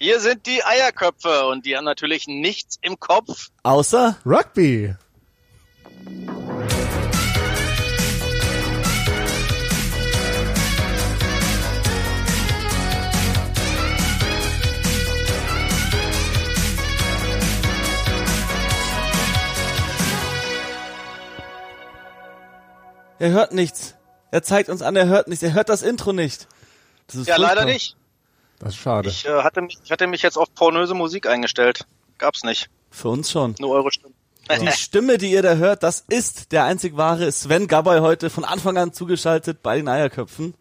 Hier sind die Eierköpfe und die haben natürlich nichts im Kopf. Außer Rugby. er hört nichts. Er zeigt uns an, er hört nichts. Er hört das Intro nicht. Das ist Ja, furchtbar. leider nicht. Das ist schade. Ich, äh, hatte mich, ich hatte mich jetzt auf pornöse Musik eingestellt. Gab's nicht. Für uns schon. Nur eure Stimme. Die Stimme, die ihr da hört, das ist der einzig wahre Sven Gabay heute von Anfang an zugeschaltet bei den Eierköpfen.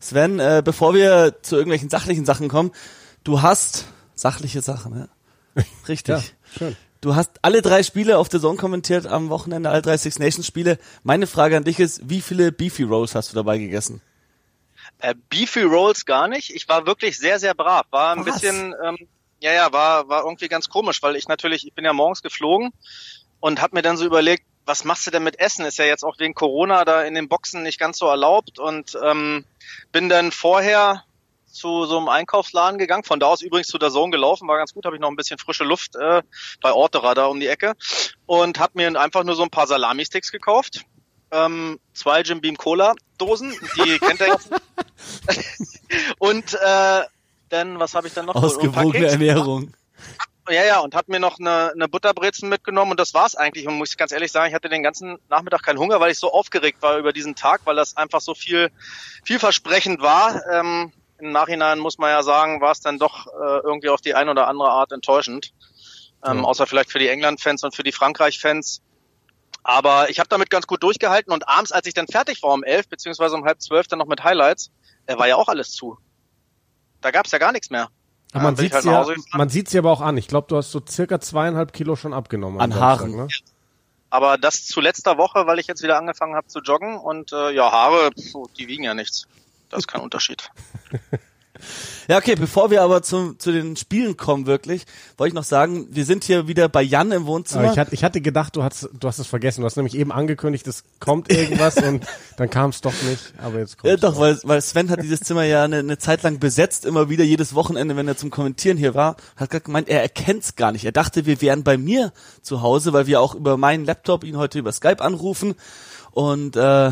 Sven, äh, bevor wir zu irgendwelchen sachlichen Sachen kommen, du hast sachliche Sachen, ja? Richtig. Ja, schön. Du hast alle drei Spiele auf der Zone kommentiert am Wochenende, alle drei Six Nations Spiele. Meine Frage an dich ist, wie viele Beefy Rolls hast du dabei gegessen? Äh, Beefy Rolls gar nicht. Ich war wirklich sehr, sehr brav. War ein Was? bisschen, ähm, ja, ja, war, war irgendwie ganz komisch, weil ich natürlich, ich bin ja morgens geflogen und habe mir dann so überlegt, was machst du denn mit Essen? Ist ja jetzt auch wegen Corona da in den Boxen nicht ganz so erlaubt und ähm, bin dann vorher zu so einem Einkaufsladen gegangen, von da aus übrigens zu der Zone gelaufen, war ganz gut, habe ich noch ein bisschen frische Luft äh, bei Ortera da um die Ecke und habe mir einfach nur so ein paar Salami-Sticks ähm, zwei Jim Beam Cola Dosen, die kennt ihr jetzt. und äh, dann, was habe ich dann noch? Ausgewogene. Ernährung. Ja, ja, und hab mir noch eine, eine Butterbrezen mitgenommen und das war's eigentlich. Und muss ich ganz ehrlich sagen, ich hatte den ganzen Nachmittag keinen Hunger, weil ich so aufgeregt war über diesen Tag, weil das einfach so viel vielversprechend war. Ähm, Im Nachhinein muss man ja sagen, war es dann doch äh, irgendwie auf die eine oder andere Art enttäuschend. Ähm, Ja. Außer vielleicht für die England-Fans und für die Frankreich-Fans. Aber ich habe damit ganz gut durchgehalten und abends, als ich dann fertig war um elf, beziehungsweise um halb zwölf dann noch mit Highlights, äh, war ja auch alles zu. Da gab's ja gar nichts mehr. Aber man Ja, bin sieht halt ja, man sieht's dir aber auch an. Ich glaube, du hast so circa zweieinhalb Kilo schon abgenommen. An Haaren. Ne? Aber das zu letzter Woche, weil ich jetzt wieder angefangen habe zu joggen und äh, ja, Haare, pf, die wiegen ja nichts. Das ist kein Unterschied. Ja, okay, bevor wir aber zu, zu den Spielen kommen, wirklich, wollte ich noch sagen, wir sind hier wieder bei Jan im Wohnzimmer. Aber ich, hatte, ich hatte gedacht, du hast, du hast es vergessen. Du hast nämlich eben angekündigt, es kommt irgendwas und dann kam es doch nicht. Aber jetzt kommt Ja, doch, weil, weil Sven hat dieses Zimmer ja eine, eine Zeit lang besetzt, immer wieder jedes Wochenende, wenn er zum Kommentieren hier war, hat gerade gemeint, er erkennt's gar nicht. Er dachte, wir wären bei mir zu Hause, weil wir auch über meinen Laptop ihn heute über Skype anrufen. Und äh,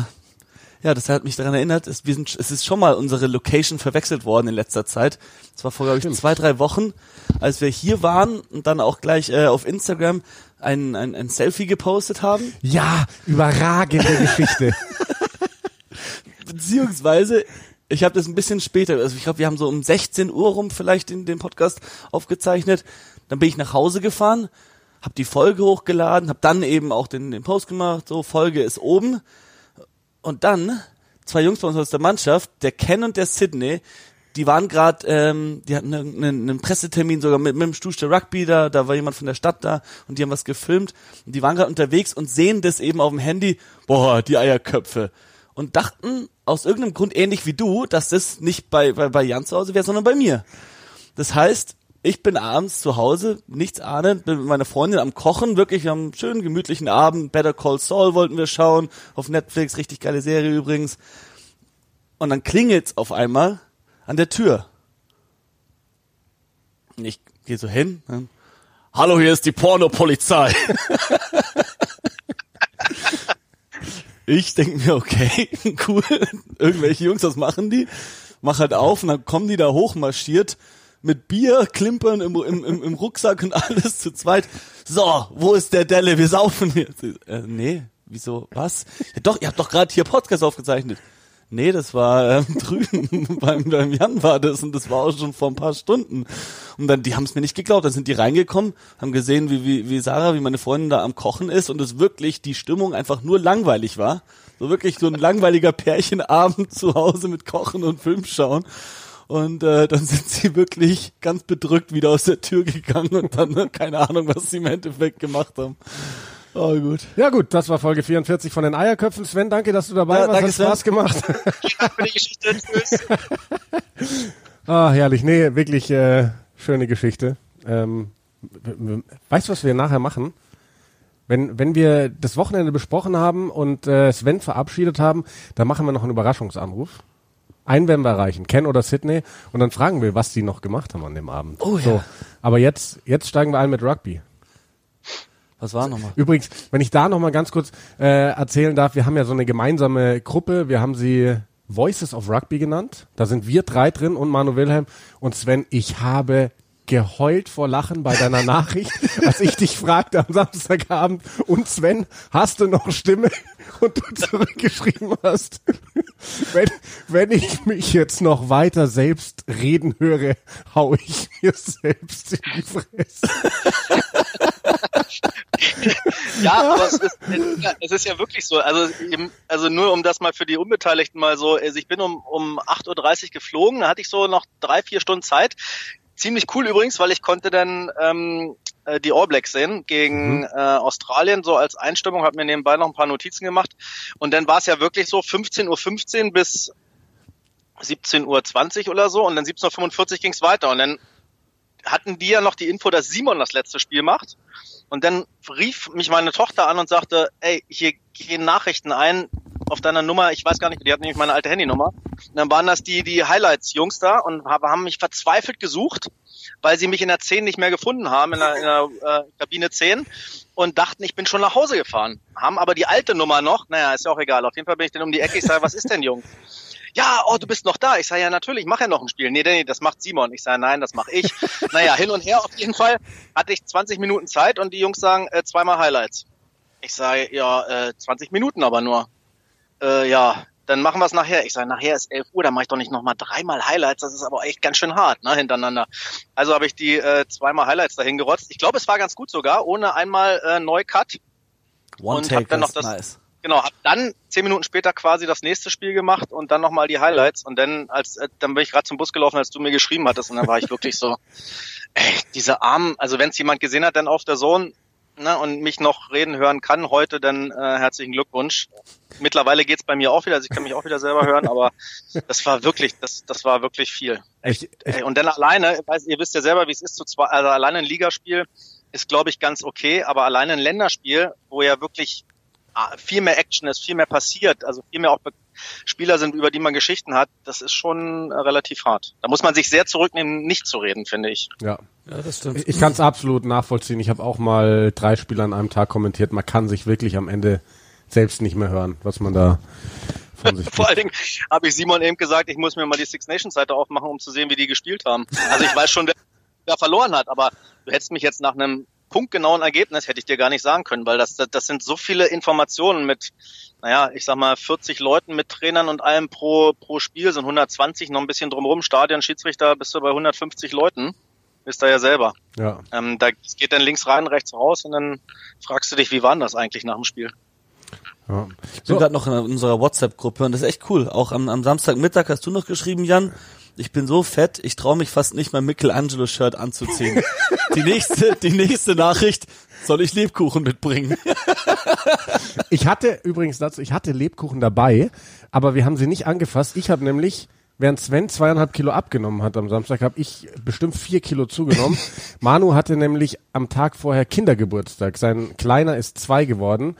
ja, das hat mich daran erinnert, es, wir sind, es ist schon mal unsere Location verwechselt worden in letzter Zeit. Das war vor, glaube ich, Stimmt. zwei, drei Wochen, als wir hier waren und dann auch gleich äh, auf Instagram ein, ein, ein Selfie gepostet haben. Ja, überragende Geschichte. beziehungsweise ich habe das ein bisschen später, also ich glaube, wir haben so um 16 Uhr rum vielleicht den, den Podcast aufgezeichnet. Dann bin ich nach Hause gefahren, habe die Folge hochgeladen, habe dann eben auch den, den Post gemacht, so Folge ist oben. Und dann zwei Jungs bei uns aus der Mannschaft, der Ken und der Sydney, die waren gerade, ähm, die hatten einen, einen, Pressetermin sogar mit, mit dem Stuster Rugby da, da war jemand von der Stadt da und die haben was gefilmt und die waren gerade unterwegs und sehen das eben auf dem Handy, boah, die Eierköpfe und dachten aus irgendeinem Grund ähnlich wie du, dass das nicht bei, bei, bei Jan zu Hause wäre, sondern bei mir. Das heißt, ich bin abends zu Hause, nichts ahnend, bin mit meiner Freundin am Kochen, wirklich am schönen, gemütlichen Abend. Better Call Saul wollten wir schauen, auf Netflix, richtig geile Serie übrigens. Und dann klingelt's auf einmal an der Tür. Und ich gehe so hin. Dann, Hallo, hier ist die Pornopolizei. ich denke mir, okay, cool, irgendwelche Jungs, was machen die? Mach halt auf und dann kommen die da hochmarschiert mit Bier, Klimpern im, im, im, im Rucksack und alles zu zweit. So, wo ist der Delle? Wir saufen jetzt. Äh, nee, wieso, was? Ja, doch, ihr habt doch gerade hier Podcast aufgezeichnet. Nee, das war ähm, drüben beim, beim Jan war das und das war auch schon vor ein paar Stunden. Und dann, die haben es mir nicht geglaubt. Dann sind die reingekommen, haben gesehen, wie, wie, wie Sarah, wie meine Freundin da am Kochen ist und es wirklich die Stimmung einfach nur langweilig war. So wirklich so ein langweiliger Pärchenabend zu Hause mit Kochen und Film schauen. Und äh, dann sind sie wirklich ganz bedrückt wieder aus der Tür gegangen und dann äh, keine Ahnung, was sie im Endeffekt gemacht haben. Oh gut. Ja gut, das war Folge 44 von den Eierköpfen. Sven, danke, dass du dabei Ja, warst. danke, Hat Spaß Sven. gemacht. Vielen Dank für die Geschichte. Tschüss. Ah, herrlich. Nee, wirklich äh, schöne Geschichte. Ähm, weißt du, was wir nachher machen? Wenn, wenn wir das Wochenende besprochen haben und äh, Sven verabschiedet haben, dann machen wir noch einen Überraschungsanruf. Einen werden wir erreichen, Ken oder Sydney, und dann fragen wir, was die noch gemacht haben an dem Abend. Oh ja. So, aber jetzt, jetzt steigen wir ein mit Rugby. Was war nochmal? Übrigens, wenn ich da noch mal ganz kurz äh, erzählen darf, wir haben ja so eine gemeinsame Gruppe, wir haben sie Voices of Rugby genannt. Da sind wir drei drin und Manu Wilhelm und Sven. Ich habe geheult vor Lachen bei deiner Nachricht, als ich dich fragte am Samstagabend, und Sven, hast du noch Stimme? Und du zurückgeschrieben hast, wenn, wenn ich mich jetzt noch weiter selbst reden höre, hau ich mir selbst in die Fresse. Ja, aber es ist, es ist ja wirklich so. Also, eben, also nur um das mal für die Unbeteiligten mal so, also ich bin um, um 8.30 Uhr geflogen, da hatte ich so noch drei, vier Stunden Zeit. Ziemlich cool übrigens, weil ich konnte dann ähm, äh, die All Blacks sehen gegen Mhm. äh, Australien, so als Einstimmung, habe mir nebenbei noch ein paar Notizen gemacht. Und dann war es ja wirklich so 15.15 Uhr bis 17.20 Uhr oder so und dann 17.45 Uhr ging es weiter. Und dann hatten die ja noch die Info, dass Simon das letzte Spiel macht. Und dann rief mich meine Tochter an und sagte, ey, hier gehen Nachrichten ein auf deiner Nummer, ich weiß gar nicht, die hat nämlich meine alte Handynummer. Und dann waren das die, die Highlights-Jungs da und haben mich verzweifelt gesucht, weil sie mich in der 10 nicht mehr gefunden haben, in der, in der äh, Kabine 10 und dachten, ich bin schon nach Hause gefahren. Haben aber die alte Nummer noch, naja, ist ja auch egal. Auf jeden Fall bin ich dann um die Ecke, ich sage, was ist denn, Jungs? ja, oh, du bist noch da. Ich sage, ja, natürlich, mach ja noch ein Spiel. Nee, nee, das macht Simon. Ich sage, nein, das mache ich. naja, hin und her auf jeden Fall hatte ich 20 Minuten Zeit und die Jungs sagen, äh, zweimal Highlights. Ich sage, ja, äh, 20 Minuten aber nur. Äh, ja, dann machen wir es nachher. Ich sage, nachher ist 11 Uhr, dann mache ich doch nicht nochmal dreimal Highlights. Das ist aber echt ganz schön hart, ne, hintereinander. Also habe ich die äh, zweimal Highlights dahin gerotzt. Ich glaube, es war ganz gut sogar, ohne einmal äh, Neu-Cut. One Und Take hab dann noch das- nice. Genau, hab dann zehn Minuten später quasi das nächste Spiel gemacht und dann nochmal die Highlights und dann als äh, dann bin ich gerade zum Bus gelaufen, als du mir geschrieben hattest und dann war ich wirklich so, ey, diese Armen, also wenn es jemand gesehen hat, dann auf der Zone ne, und mich noch reden hören kann heute, dann äh, herzlichen Glückwunsch. Mittlerweile geht's bei mir auch wieder, also ich kann mich auch wieder selber hören, aber das war wirklich, das das war wirklich viel. Echt, echt, Ey, und dann alleine, weiß, ihr wisst ja selber, wie es ist, zu zwei, also alleine ein Ligaspiel ist, glaube ich, ganz okay, aber alleine ein Länderspiel, wo ja wirklich ah, viel mehr Action ist, viel mehr passiert, also viel mehr auch Spieler sind, über die man Geschichten hat, das ist schon relativ hart. Da muss man sich sehr zurücknehmen, nicht zu reden, finde ich. ja. Ja, das stimmt. Ich kann es absolut nachvollziehen. Ich habe auch mal drei Spiele an einem Tag kommentiert. Man kann sich wirklich am Ende selbst nicht mehr hören, was man da von sich Vor allen Dingen habe ich Simon eben gesagt, ich muss mir mal die Six Nations Seite aufmachen, um zu sehen, wie die gespielt haben. Also ich weiß schon, wer, wer verloren hat, aber du hättest mich jetzt nach einem punktgenauen Ergebnis hätte ich dir gar nicht sagen können, weil das, das, das sind so viele Informationen mit, naja, ich sag mal 40 Leuten mit Trainern und allem pro, pro Spiel sind 120, noch ein bisschen drumherum, Stadion, Schiedsrichter, bist du bei 150 Leuten. Wisst ihr ja selber. Ja. Ähm, da es geht dann links rein, rechts raus und dann fragst du dich, wie war denn das eigentlich nach dem Spiel? ja. Ich bin So, gerade noch in unserer WhatsApp-Gruppe und das ist echt cool. Auch am, am Samstagmittag hast du noch geschrieben, Jan. Ich bin so fett, ich traue mich fast nicht mein Michelangelo-Shirt anzuziehen. die nächste, die nächste Nachricht, soll ich Lebkuchen mitbringen? ich hatte übrigens dazu, ich hatte Lebkuchen dabei, aber wir haben sie nicht angefasst. Ich habe nämlich, während Sven zweieinhalb Kilo abgenommen hat am Samstag, habe ich bestimmt vier Kilo zugenommen. Manu hatte nämlich am Tag vorher Kindergeburtstag. Sein Kleiner ist zwei geworden.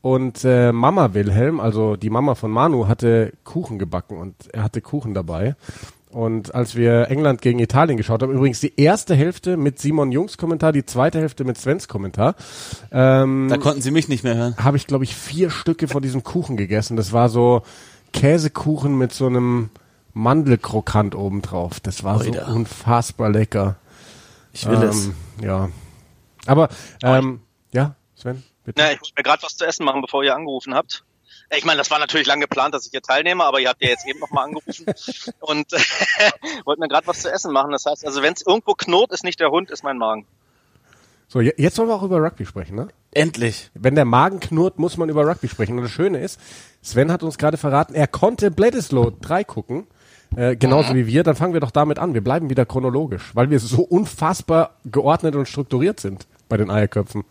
Und äh, Mama Wilhelm, also die Mama von Manu, hatte Kuchen gebacken und er hatte Kuchen dabei. Und als wir England gegen Italien geschaut haben, übrigens die erste Hälfte mit Simon Jungs Kommentar, die zweite Hälfte mit Svens Kommentar, ähm, Da konnten sie mich nicht mehr hören. habe ich, glaube ich, vier Stücke von diesem Kuchen gegessen. Das war so Käsekuchen mit so einem Mandelkrokant obendrauf. Das war Oida. so unfassbar lecker. Ich will es. ähm, Ja. Aber, ähm, ja, Sven, bitte. Na, ich muss mir gerade was zu essen machen, bevor ihr angerufen habt. Äh, Ich meine, das war natürlich lang geplant, dass ich hier teilnehme, aber ihr habt ja jetzt eben nochmal angerufen und wollt mir gerade was zu essen machen. Das heißt, also wenn es irgendwo knurrt, ist nicht der Hund, ist mein Magen. So, je- jetzt wollen wir auch über Rugby sprechen, ne? Endlich. Wenn der Magen knurrt, muss man über Rugby sprechen. Und das Schöne ist, Sven hat uns gerade verraten, er konnte Bledisloe 3 gucken, äh, genauso wie wir. Dann fangen wir doch damit an. Wir bleiben wieder chronologisch, weil wir so unfassbar geordnet und strukturiert sind bei den Eierköpfen.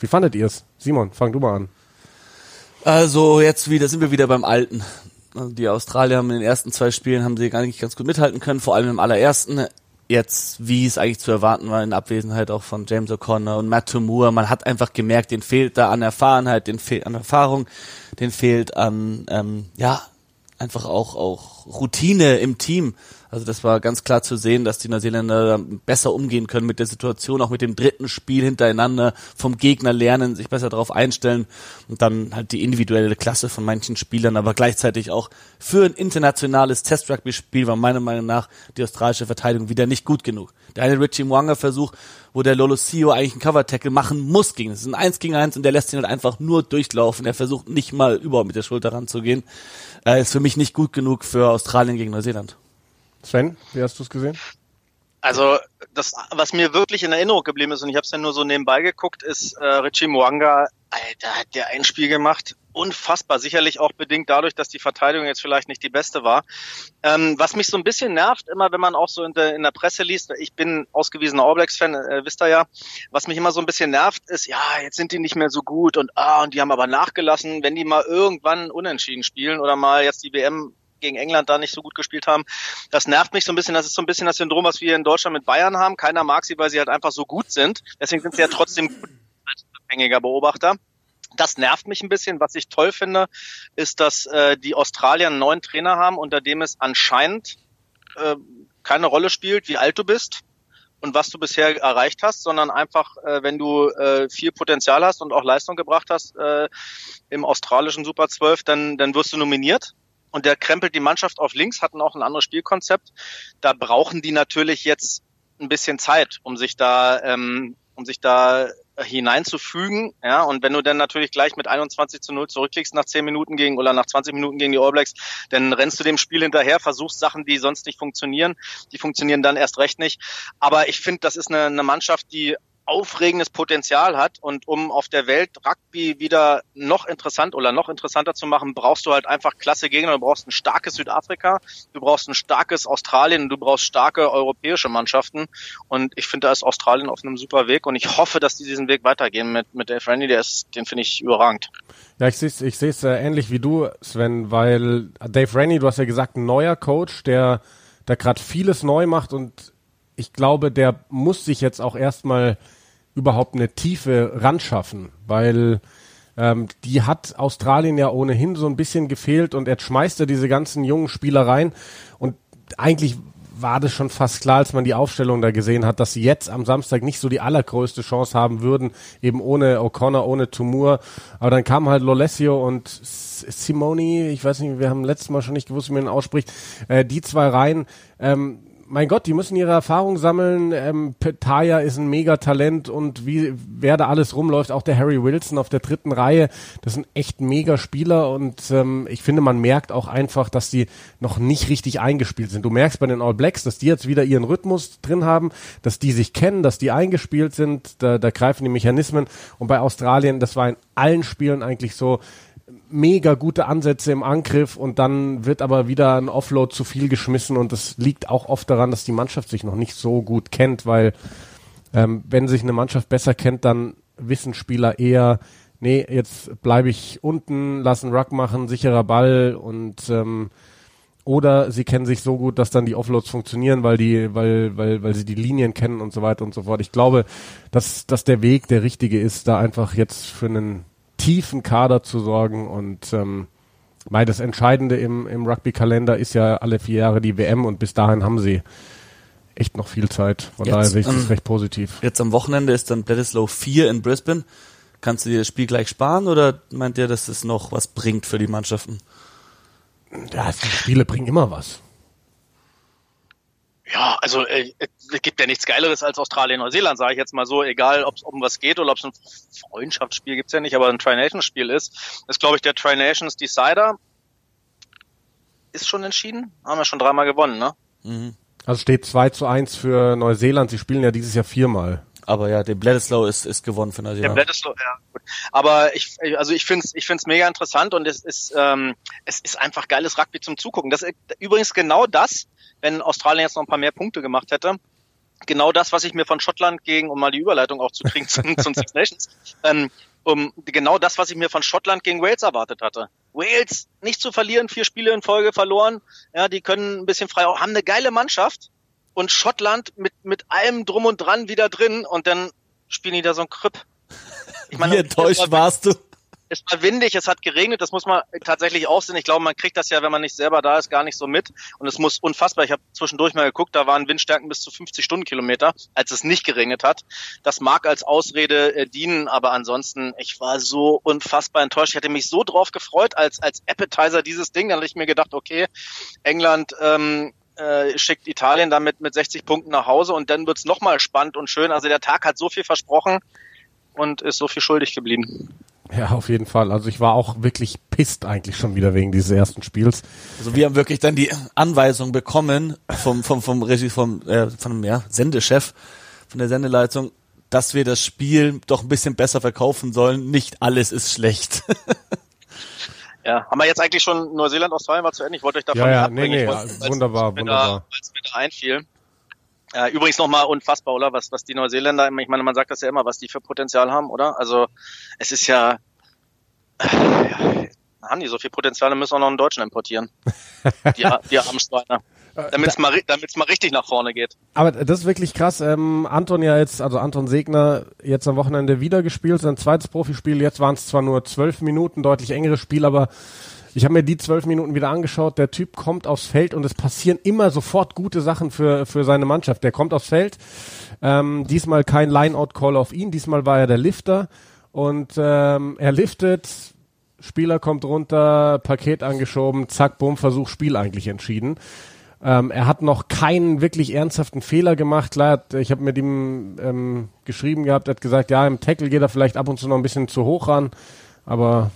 Wie fandet ihr es? Simon, fang du mal an. Also jetzt wieder sind wir wieder beim Alten. Also die Australier haben in den ersten zwei Spielen haben sie gar nicht ganz gut mithalten können, vor allem im allerersten. Jetzt, wie es eigentlich zu erwarten war, in Abwesenheit auch von James O'Connor und Matt Moore. Man hat einfach gemerkt, den fehlt da an Erfahrenheit, den fehlt an Erfahrung, den fehlt an, ähm, ja, einfach auch, auch Routine im Team. Also das war ganz klar zu sehen, dass die Neuseeländer besser umgehen können mit der Situation, auch mit dem dritten Spiel hintereinander, vom Gegner lernen, sich besser darauf einstellen und dann halt die individuelle Klasse von manchen Spielern, aber gleichzeitig auch für ein internationales Test-Rugby-Spiel war meiner Meinung nach die australische Verteidigung wieder nicht gut genug. Der eine Richie Mwanga-Versuch, wo der Lolosio eigentlich einen Cover-Tackle machen muss gegen. Das ist ein Eins gegen Eins und der lässt ihn halt einfach nur durchlaufen. Er versucht nicht mal überhaupt mit der Schulter ranzugehen. Äh, ist für mich nicht gut genug für Australien gegen Neuseeland. Sven, wie hast du es gesehen? Also das, was mir wirklich in Erinnerung geblieben ist, und ich habe es ja nur so nebenbei geguckt, ist äh, Richie Mwanga, Alter, hat der ein Spiel gemacht, unfassbar, sicherlich auch bedingt dadurch, dass die Verteidigung jetzt vielleicht nicht die beste war. Ähm, was mich so ein bisschen nervt, immer wenn man auch so in der, in der Presse liest, ich bin ausgewiesener All Blacks-Fan, äh, wisst ihr ja, was mich immer so ein bisschen nervt, ist, ja, jetzt sind die nicht mehr so gut und ah, und die haben aber nachgelassen, wenn die mal irgendwann unentschieden spielen oder mal jetzt die WM gegen England da nicht so gut gespielt haben. Das nervt mich so ein bisschen. Das ist so ein bisschen das Syndrom, was wir in Deutschland mit Bayern haben. Keiner mag sie, weil sie halt einfach so gut sind. Deswegen sind sie ja trotzdem gut als unabhängiger Beobachter. Das nervt mich ein bisschen. Was ich toll finde, ist, dass äh, die Australier einen neuen Trainer haben, unter dem es anscheinend äh, keine Rolle spielt, wie alt du bist und was du bisher erreicht hast, sondern einfach, äh, wenn du äh, viel Potenzial hast und auch Leistung gebracht hast äh, im australischen Super 12, dann, dann wirst du nominiert und der krempelt die Mannschaft auf links, hatten auch ein anderes Spielkonzept. Da brauchen die natürlich jetzt ein bisschen Zeit, um sich da, ähm, um sich da hineinzufügen. Ja, und wenn du dann natürlich gleich mit 21 zu 0 zurückkriegst nach 10 Minuten gegen oder nach 20 Minuten gegen die All Blacks, dann rennst du dem Spiel hinterher, versuchst Sachen, die sonst nicht funktionieren. Die funktionieren dann erst recht nicht. Aber ich finde, das ist eine, eine Mannschaft, die aufregendes Potenzial hat und um auf der Welt Rugby wieder noch interessant oder noch interessanter zu machen, brauchst du halt einfach klasse Gegner. Du brauchst ein starkes Südafrika, du brauchst ein starkes Australien du brauchst starke europäische Mannschaften. Und ich finde, da ist Australien auf einem super Weg und ich hoffe, dass die diesen Weg weitergehen mit, mit Dave Randy, der ist, den finde ich überragend. Ja, ich sehe es ich seh's, äh, ähnlich wie du, Sven, weil Dave Rennie, du hast ja gesagt, ein neuer Coach, der, der gerade vieles neu macht und ich glaube, der muss sich jetzt auch erstmal überhaupt eine Tiefe ran schaffen, weil ähm, die hat Australien ja ohnehin so ein bisschen gefehlt und jetzt schmeißt er diese ganzen jungen Spieler rein und eigentlich war das schon fast klar, als man die Aufstellung da gesehen hat, dass sie jetzt am Samstag nicht so die allergrößte Chance haben würden, eben ohne O'Connor, ohne Tumur. Aber dann kamen halt Lolesio und Simoni, ich weiß nicht, wir haben letztes Mal schon nicht gewusst, wie man ihn ausspricht, äh, die zwei rein. Ähm, mein Gott, die müssen ihre Erfahrung sammeln. Ähm, Petaya ist ein Megatalent und wie wer da alles rumläuft, auch der Harry Wilson auf der dritten Reihe, das sind echt Mega-Spieler und ähm, ich finde, man merkt auch einfach, dass die noch nicht richtig eingespielt sind. Du merkst bei den All Blacks, dass die jetzt wieder ihren Rhythmus drin haben, dass die sich kennen, dass die eingespielt sind, da, da greifen die Mechanismen und bei Australien, das war in allen Spielen eigentlich so, mega gute Ansätze im Angriff und dann wird aber wieder ein Offload zu viel geschmissen und das liegt auch oft daran, dass die Mannschaft sich noch nicht so gut kennt, weil ähm, wenn sich eine Mannschaft besser kennt, dann wissen Spieler eher, nee, jetzt bleibe ich unten, lassen Ruck machen, sicherer Ball und ähm, oder sie kennen sich so gut, dass dann die Offloads funktionieren, weil die, weil, weil, weil sie die Linien kennen und so weiter und so fort. Ich glaube, dass, dass der Weg der richtige ist, da einfach jetzt für einen tiefen Kader zu sorgen und ähm, weil das Entscheidende im, im Rugby-Kalender ist ja alle vier Jahre die WM und bis dahin haben sie echt noch viel Zeit. Von jetzt, daher sehe ich das ähm, recht positiv. Jetzt am Wochenende ist dann Bledisloe 4 in Brisbane. Kannst du dir das Spiel gleich sparen oder meint ihr, dass es noch was bringt für die Mannschaften? Ja, die Spiele bringen immer was. Ja, also äh, es gibt ja nichts Geileres als Australien, Neuseeland, sage ich jetzt mal so, egal ob es um was geht oder ob es ein Freundschaftsspiel gibt's ja nicht, aber ein Tri-Nations-Spiel ist, ist glaube ich der Tri-Nations Decider. Ist schon entschieden? Haben wir schon dreimal gewonnen, ne? Mhm. Also steht 2 zu 1 für Neuseeland, sie spielen ja dieses Jahr viermal. Aber ja, der Bledisloe ist, ist gewonnen für Neuseeland. Der Bledisloe, ja. Gut. Aber ich, also ich finde es ich find's mega interessant und es ist, ähm, es ist einfach geiles Rugby zum Zugucken. Das ist übrigens genau das, wenn Australien jetzt noch ein paar mehr Punkte gemacht hätte. Genau das, was ich mir von Schottland gegen, um mal die Überleitung auch zu kriegen zum, zum Six Nations, ähm, um genau das, was ich mir von Schottland gegen Wales erwartet hatte. Wales nicht zu verlieren, vier Spiele in Folge verloren, ja, die können ein bisschen frei, haben eine geile Mannschaft und Schottland mit mit allem drum und dran wieder drin und dann spielen die da so ein Krüpp. Ich meine, Wie enttäuscht warst du? Es war windig, es hat geregnet, das muss man tatsächlich auch sehen. Ich glaube, man kriegt das ja, wenn man nicht selber da ist, gar nicht so mit. Und es muss unfassbar, ich habe zwischendurch mal geguckt, da waren Windstärken bis zu 50 Stundenkilometer, als es nicht geregnet hat. Das mag als Ausrede äh, dienen, aber ansonsten, ich war so unfassbar enttäuscht. Ich hatte mich so drauf gefreut, als, als Appetizer dieses Ding. Dann hatte ich mir gedacht, okay, England ähm, äh, schickt Italien damit mit 60 Punkten nach Hause und dann wird's nochmal spannend und schön. Also der Tag hat so viel versprochen und ist so viel schuldig geblieben. Ja, auf jeden Fall. Also ich war auch wirklich pisst eigentlich schon wieder wegen dieses ersten Spiels. Also wir haben wirklich dann die Anweisung bekommen vom vom vom Regie vom äh, von dem ja, Sendechef von der Sendeleitung, dass wir das Spiel doch ein bisschen besser verkaufen sollen. Nicht alles ist schlecht. Ja, haben wir jetzt eigentlich schon Neuseeland, Australien war zu Ende? Ich wollte euch davon Ja, ja, abbringen. nee, nee, ja, wunderbar, als wunderbar. Da, als mir da einfiel. Äh, übrigens nochmal unfassbar, oder? Was, was die Neuseeländer, ich meine, man sagt das ja immer, was die für Potenzial haben, oder? Also es ist ja, äh, ja haben die so viel Potenzial, dann müssen wir noch einen Deutschen importieren. Die, die armen Schweine. Damit es mal, damit's mal richtig nach vorne geht. Aber das ist wirklich krass. Ähm, Anton ja jetzt, also Anton Segner, jetzt am Wochenende wieder gespielt, sein zweites Profispiel. Jetzt waren es zwar nur zwölf Minuten, deutlich engeres Spiel, aber ich habe mir die zwölf Minuten wieder angeschaut. Der Typ kommt aufs Feld und es passieren immer sofort gute Sachen für, für seine Mannschaft. Der kommt aufs Feld. Ähm, diesmal kein Line-Out-Call auf ihn. Diesmal war er der Lifter und ähm, er liftet. Spieler kommt runter, Paket angeschoben, zack, bumm, Versuch, Spiel eigentlich entschieden. Ähm, er hat noch keinen wirklich ernsthaften Fehler gemacht. Klar, ich habe mit ihm ähm, geschrieben gehabt, er hat gesagt, ja, im Tackle geht er vielleicht ab und zu noch ein bisschen zu hoch ran, aber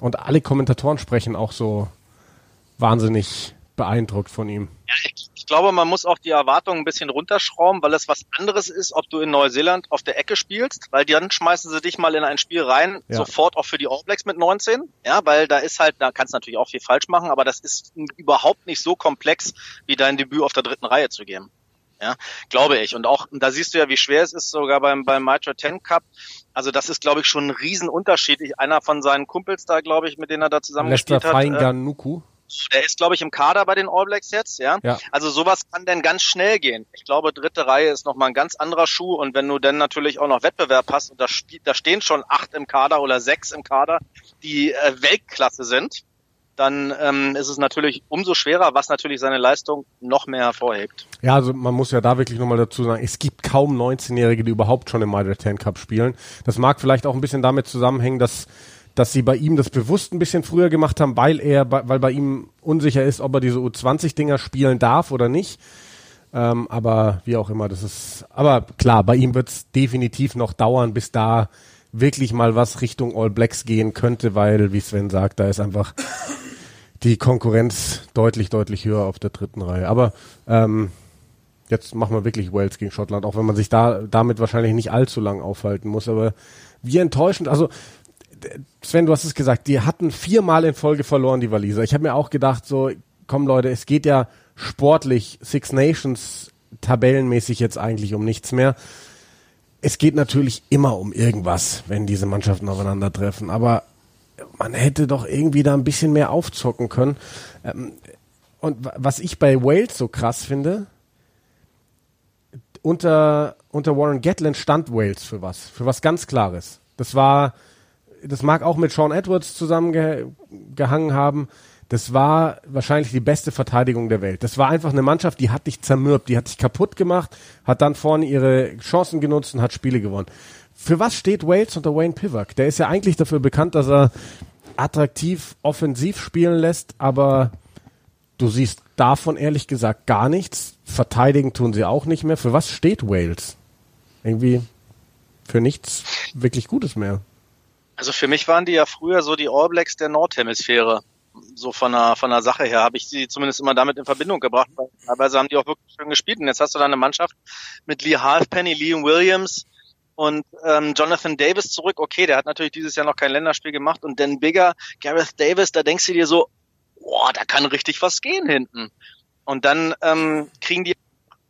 und alle Kommentatoren sprechen auch so wahnsinnig beeindruckt von ihm. Ja, ich, ich glaube, man muss auch die Erwartungen ein bisschen runterschrauben, weil es was anderes ist, ob du in Neuseeland auf der Ecke spielst, weil dann schmeißen sie dich mal in ein Spiel rein, Ja. sofort auch für die All Blacks mit 19. Ja, weil da ist halt, da kannst du natürlich auch viel falsch machen, aber das ist überhaupt nicht so komplex, wie dein Debüt auf der dritten Reihe zu geben. Ja, glaube ich. Und auch, da siehst du ja, wie schwer es ist, sogar beim, beim Mitra 10 Cup. Also das ist, glaube ich, schon ein Riesenunterschied. Ich, einer von seinen Kumpels da, glaube ich, mit denen er da zusammen Lester gespielt hat, äh, der ist, glaube ich, im Kader bei den All Blacks jetzt, ja. Ja. Also sowas kann dann ganz schnell gehen. Ich glaube, dritte Reihe ist nochmal ein ganz anderer Schuh und wenn du dann natürlich auch noch Wettbewerb hast und da, spielt, da stehen schon acht im Kader oder sechs im Kader, die äh, Weltklasse sind, dann ähm, ist es natürlich umso schwerer, was natürlich seine Leistung noch mehr hervorhebt. Ja, also man muss ja da wirklich nochmal dazu sagen, es gibt kaum 19-Jährige, die überhaupt schon im Mitre 10 Cup spielen. Das mag vielleicht auch ein bisschen damit zusammenhängen, dass dass sie bei ihm das bewusst ein bisschen früher gemacht haben, weil er, weil bei ihm unsicher ist, ob er diese U20-Dinger spielen darf oder nicht. Ähm, aber wie auch immer, das ist. Aber klar, bei ihm wird es definitiv noch dauern, bis da wirklich mal was Richtung All Blacks gehen könnte, weil, wie Sven sagt, da ist einfach die Konkurrenz deutlich, deutlich höher auf der dritten Reihe. Aber ähm, jetzt machen wir wirklich Wales gegen Schottland, auch wenn man sich da damit wahrscheinlich nicht allzu lang aufhalten muss. Aber wie enttäuschend, also Sven, du hast es gesagt, die hatten viermal in Folge verloren, die Waliser. Ich habe mir auch gedacht, so, komm Leute, es geht ja sportlich, Six Nations tabellenmäßig jetzt eigentlich um nichts mehr. Es geht natürlich immer um irgendwas, wenn diese Mannschaften aufeinandertreffen, aber man hätte doch irgendwie da ein bisschen mehr aufzocken können. Ähm, und wa- was ich bei Wales so krass finde, unter, unter Warren Gatland stand Wales für was, für was ganz Klares. Das war, das mag auch mit Sean Edwards zusammengehangen haben. Das war wahrscheinlich die beste Verteidigung der Welt. Das war einfach eine Mannschaft, die hat dich zermürbt, die hat dich kaputt gemacht, hat dann vorne ihre Chancen genutzt und hat Spiele gewonnen. Für was steht Wales unter Wayne Pivak? Der ist ja eigentlich dafür bekannt, dass er attraktiv offensiv spielen lässt, aber du siehst davon ehrlich gesagt gar nichts. Verteidigen tun sie auch nicht mehr. Für was steht Wales? Irgendwie für nichts wirklich Gutes mehr. Also für mich waren die ja früher so die All Blacks der Nordhemisphäre. So von der, von der Sache her habe ich sie zumindest immer damit in Verbindung gebracht. Teilweise haben die auch wirklich schön gespielt. Und jetzt hast du da eine Mannschaft mit Lee Halfpenny, Liam Williams und ähm, Jonathan Davis zurück. Okay, der hat natürlich dieses Jahr noch kein Länderspiel gemacht. Und Dan Bigger, Gareth Davis, da denkst du dir so, boah, da kann richtig was gehen hinten. Und dann ähm, kriegen die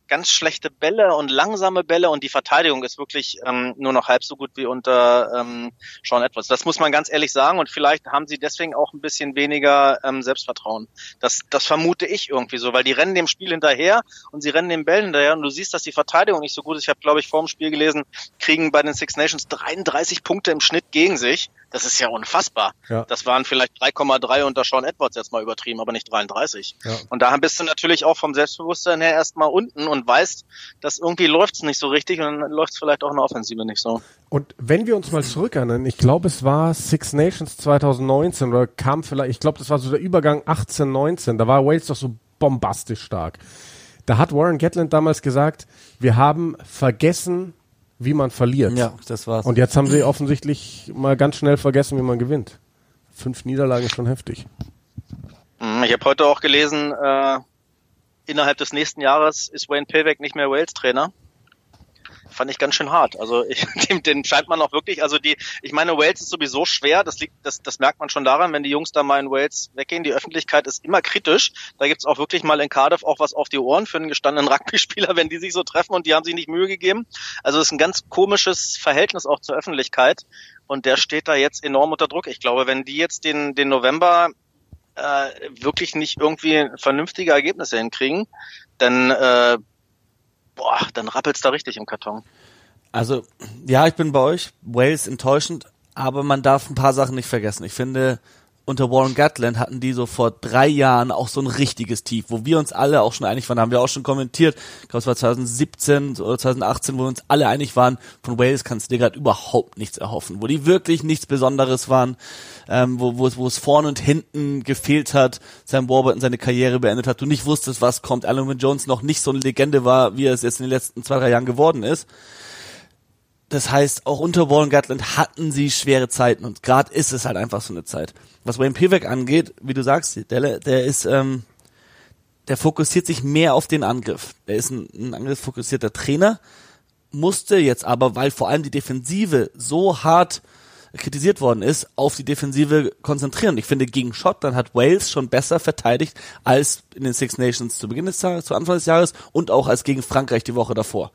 ganz schlechte Bälle und langsame Bälle und die Verteidigung ist wirklich ähm, nur noch halb so gut wie unter ähm, Sean Edwards. Das muss man ganz ehrlich sagen und vielleicht haben sie deswegen auch ein bisschen weniger ähm, Selbstvertrauen. Das, das vermute ich irgendwie so, weil die rennen dem Spiel hinterher und sie rennen den Bällen hinterher und du siehst, dass die Verteidigung nicht so gut ist. Ich habe, glaube ich, vor dem Spiel gelesen, kriegen bei den Six Nations 33 Punkte im Schnitt gegen sich. Das ist ja unfassbar. Ja. Das waren vielleicht 3,3 unter Sean Edwards jetzt mal übertrieben, aber nicht 33. Ja. Und da bist du natürlich auch vom Selbstbewusstsein her erstmal unten und weißt, dass irgendwie läuft's nicht so richtig und dann läuft's vielleicht auch in der Offensive nicht so. Und wenn wir uns mal zurückerinnern, ich glaube, es war Six Nations 2019 oder kam vielleicht, ich glaube, das war so der Übergang 18, 19, da war Wales doch so bombastisch stark. Da hat Warren Gatland damals gesagt, wir haben vergessen, wie man verliert. Ja, das war's. Und jetzt haben sie offensichtlich mal ganz schnell vergessen, wie man gewinnt. Fünf Niederlagen ist schon heftig. Mhm, Ich habe heute auch gelesen, äh, innerhalb des nächsten Jahres ist Wayne Payback nicht mehr Wales-Trainer. Fand ich ganz schön hart. Also ich, dem, den scheint man auch wirklich, also die, ich meine, Wales ist sowieso schwer, das liegt, das, das merkt man schon daran, wenn die Jungs da mal in Wales weggehen. Die Öffentlichkeit ist immer kritisch. Da gibt's auch wirklich mal in Cardiff auch was auf die Ohren für einen gestandenen Rugby-Spieler, wenn die sich so treffen und die haben sich nicht Mühe gegeben. Also es ist ein ganz komisches Verhältnis auch zur Öffentlichkeit. Und der steht da jetzt enorm unter Druck. Ich glaube, wenn die jetzt den, den November äh, wirklich nicht irgendwie vernünftige Ergebnisse hinkriegen, dann äh, boah, dann rappelt's da richtig im Karton. Also, ja, ich bin bei euch. Wales enttäuschend, aber man darf ein paar Sachen nicht vergessen. Ich finde, unter Warren Gatland hatten die so vor drei Jahren auch so ein richtiges Tief, wo wir uns alle auch schon einig waren, haben wir auch schon kommentiert, ich glaube es war 2017 oder 2018, wo wir uns alle einig waren, von Wales kannst du dir gerade überhaupt nichts erhoffen, wo die wirklich nichts Besonderes waren, ähm, wo, wo, es, wo es vorne und hinten gefehlt hat, Sam Warburton seine Karriere beendet hat, du nicht wusstest, was kommt, Alan Jones noch nicht so eine Legende war, wie er es jetzt in den letzten zwei, drei Jahren geworden ist. Das heißt, auch unter Warren Gatland hatten sie schwere Zeiten und gerade ist es halt einfach so eine Zeit. Was Wayne Pivek angeht, wie du sagst, der, der ist, ähm, der fokussiert sich mehr auf den Angriff. Der ist ein, ein angriffsfokussierter Trainer, musste jetzt aber, weil vor allem die Defensive so hart kritisiert worden ist, auf die Defensive konzentrieren. Ich finde, gegen Schottland hat Wales schon besser verteidigt als in den Six Nations zu Beginn des Jahres, zu Anfang des Jahres und auch als gegen Frankreich die Woche davor.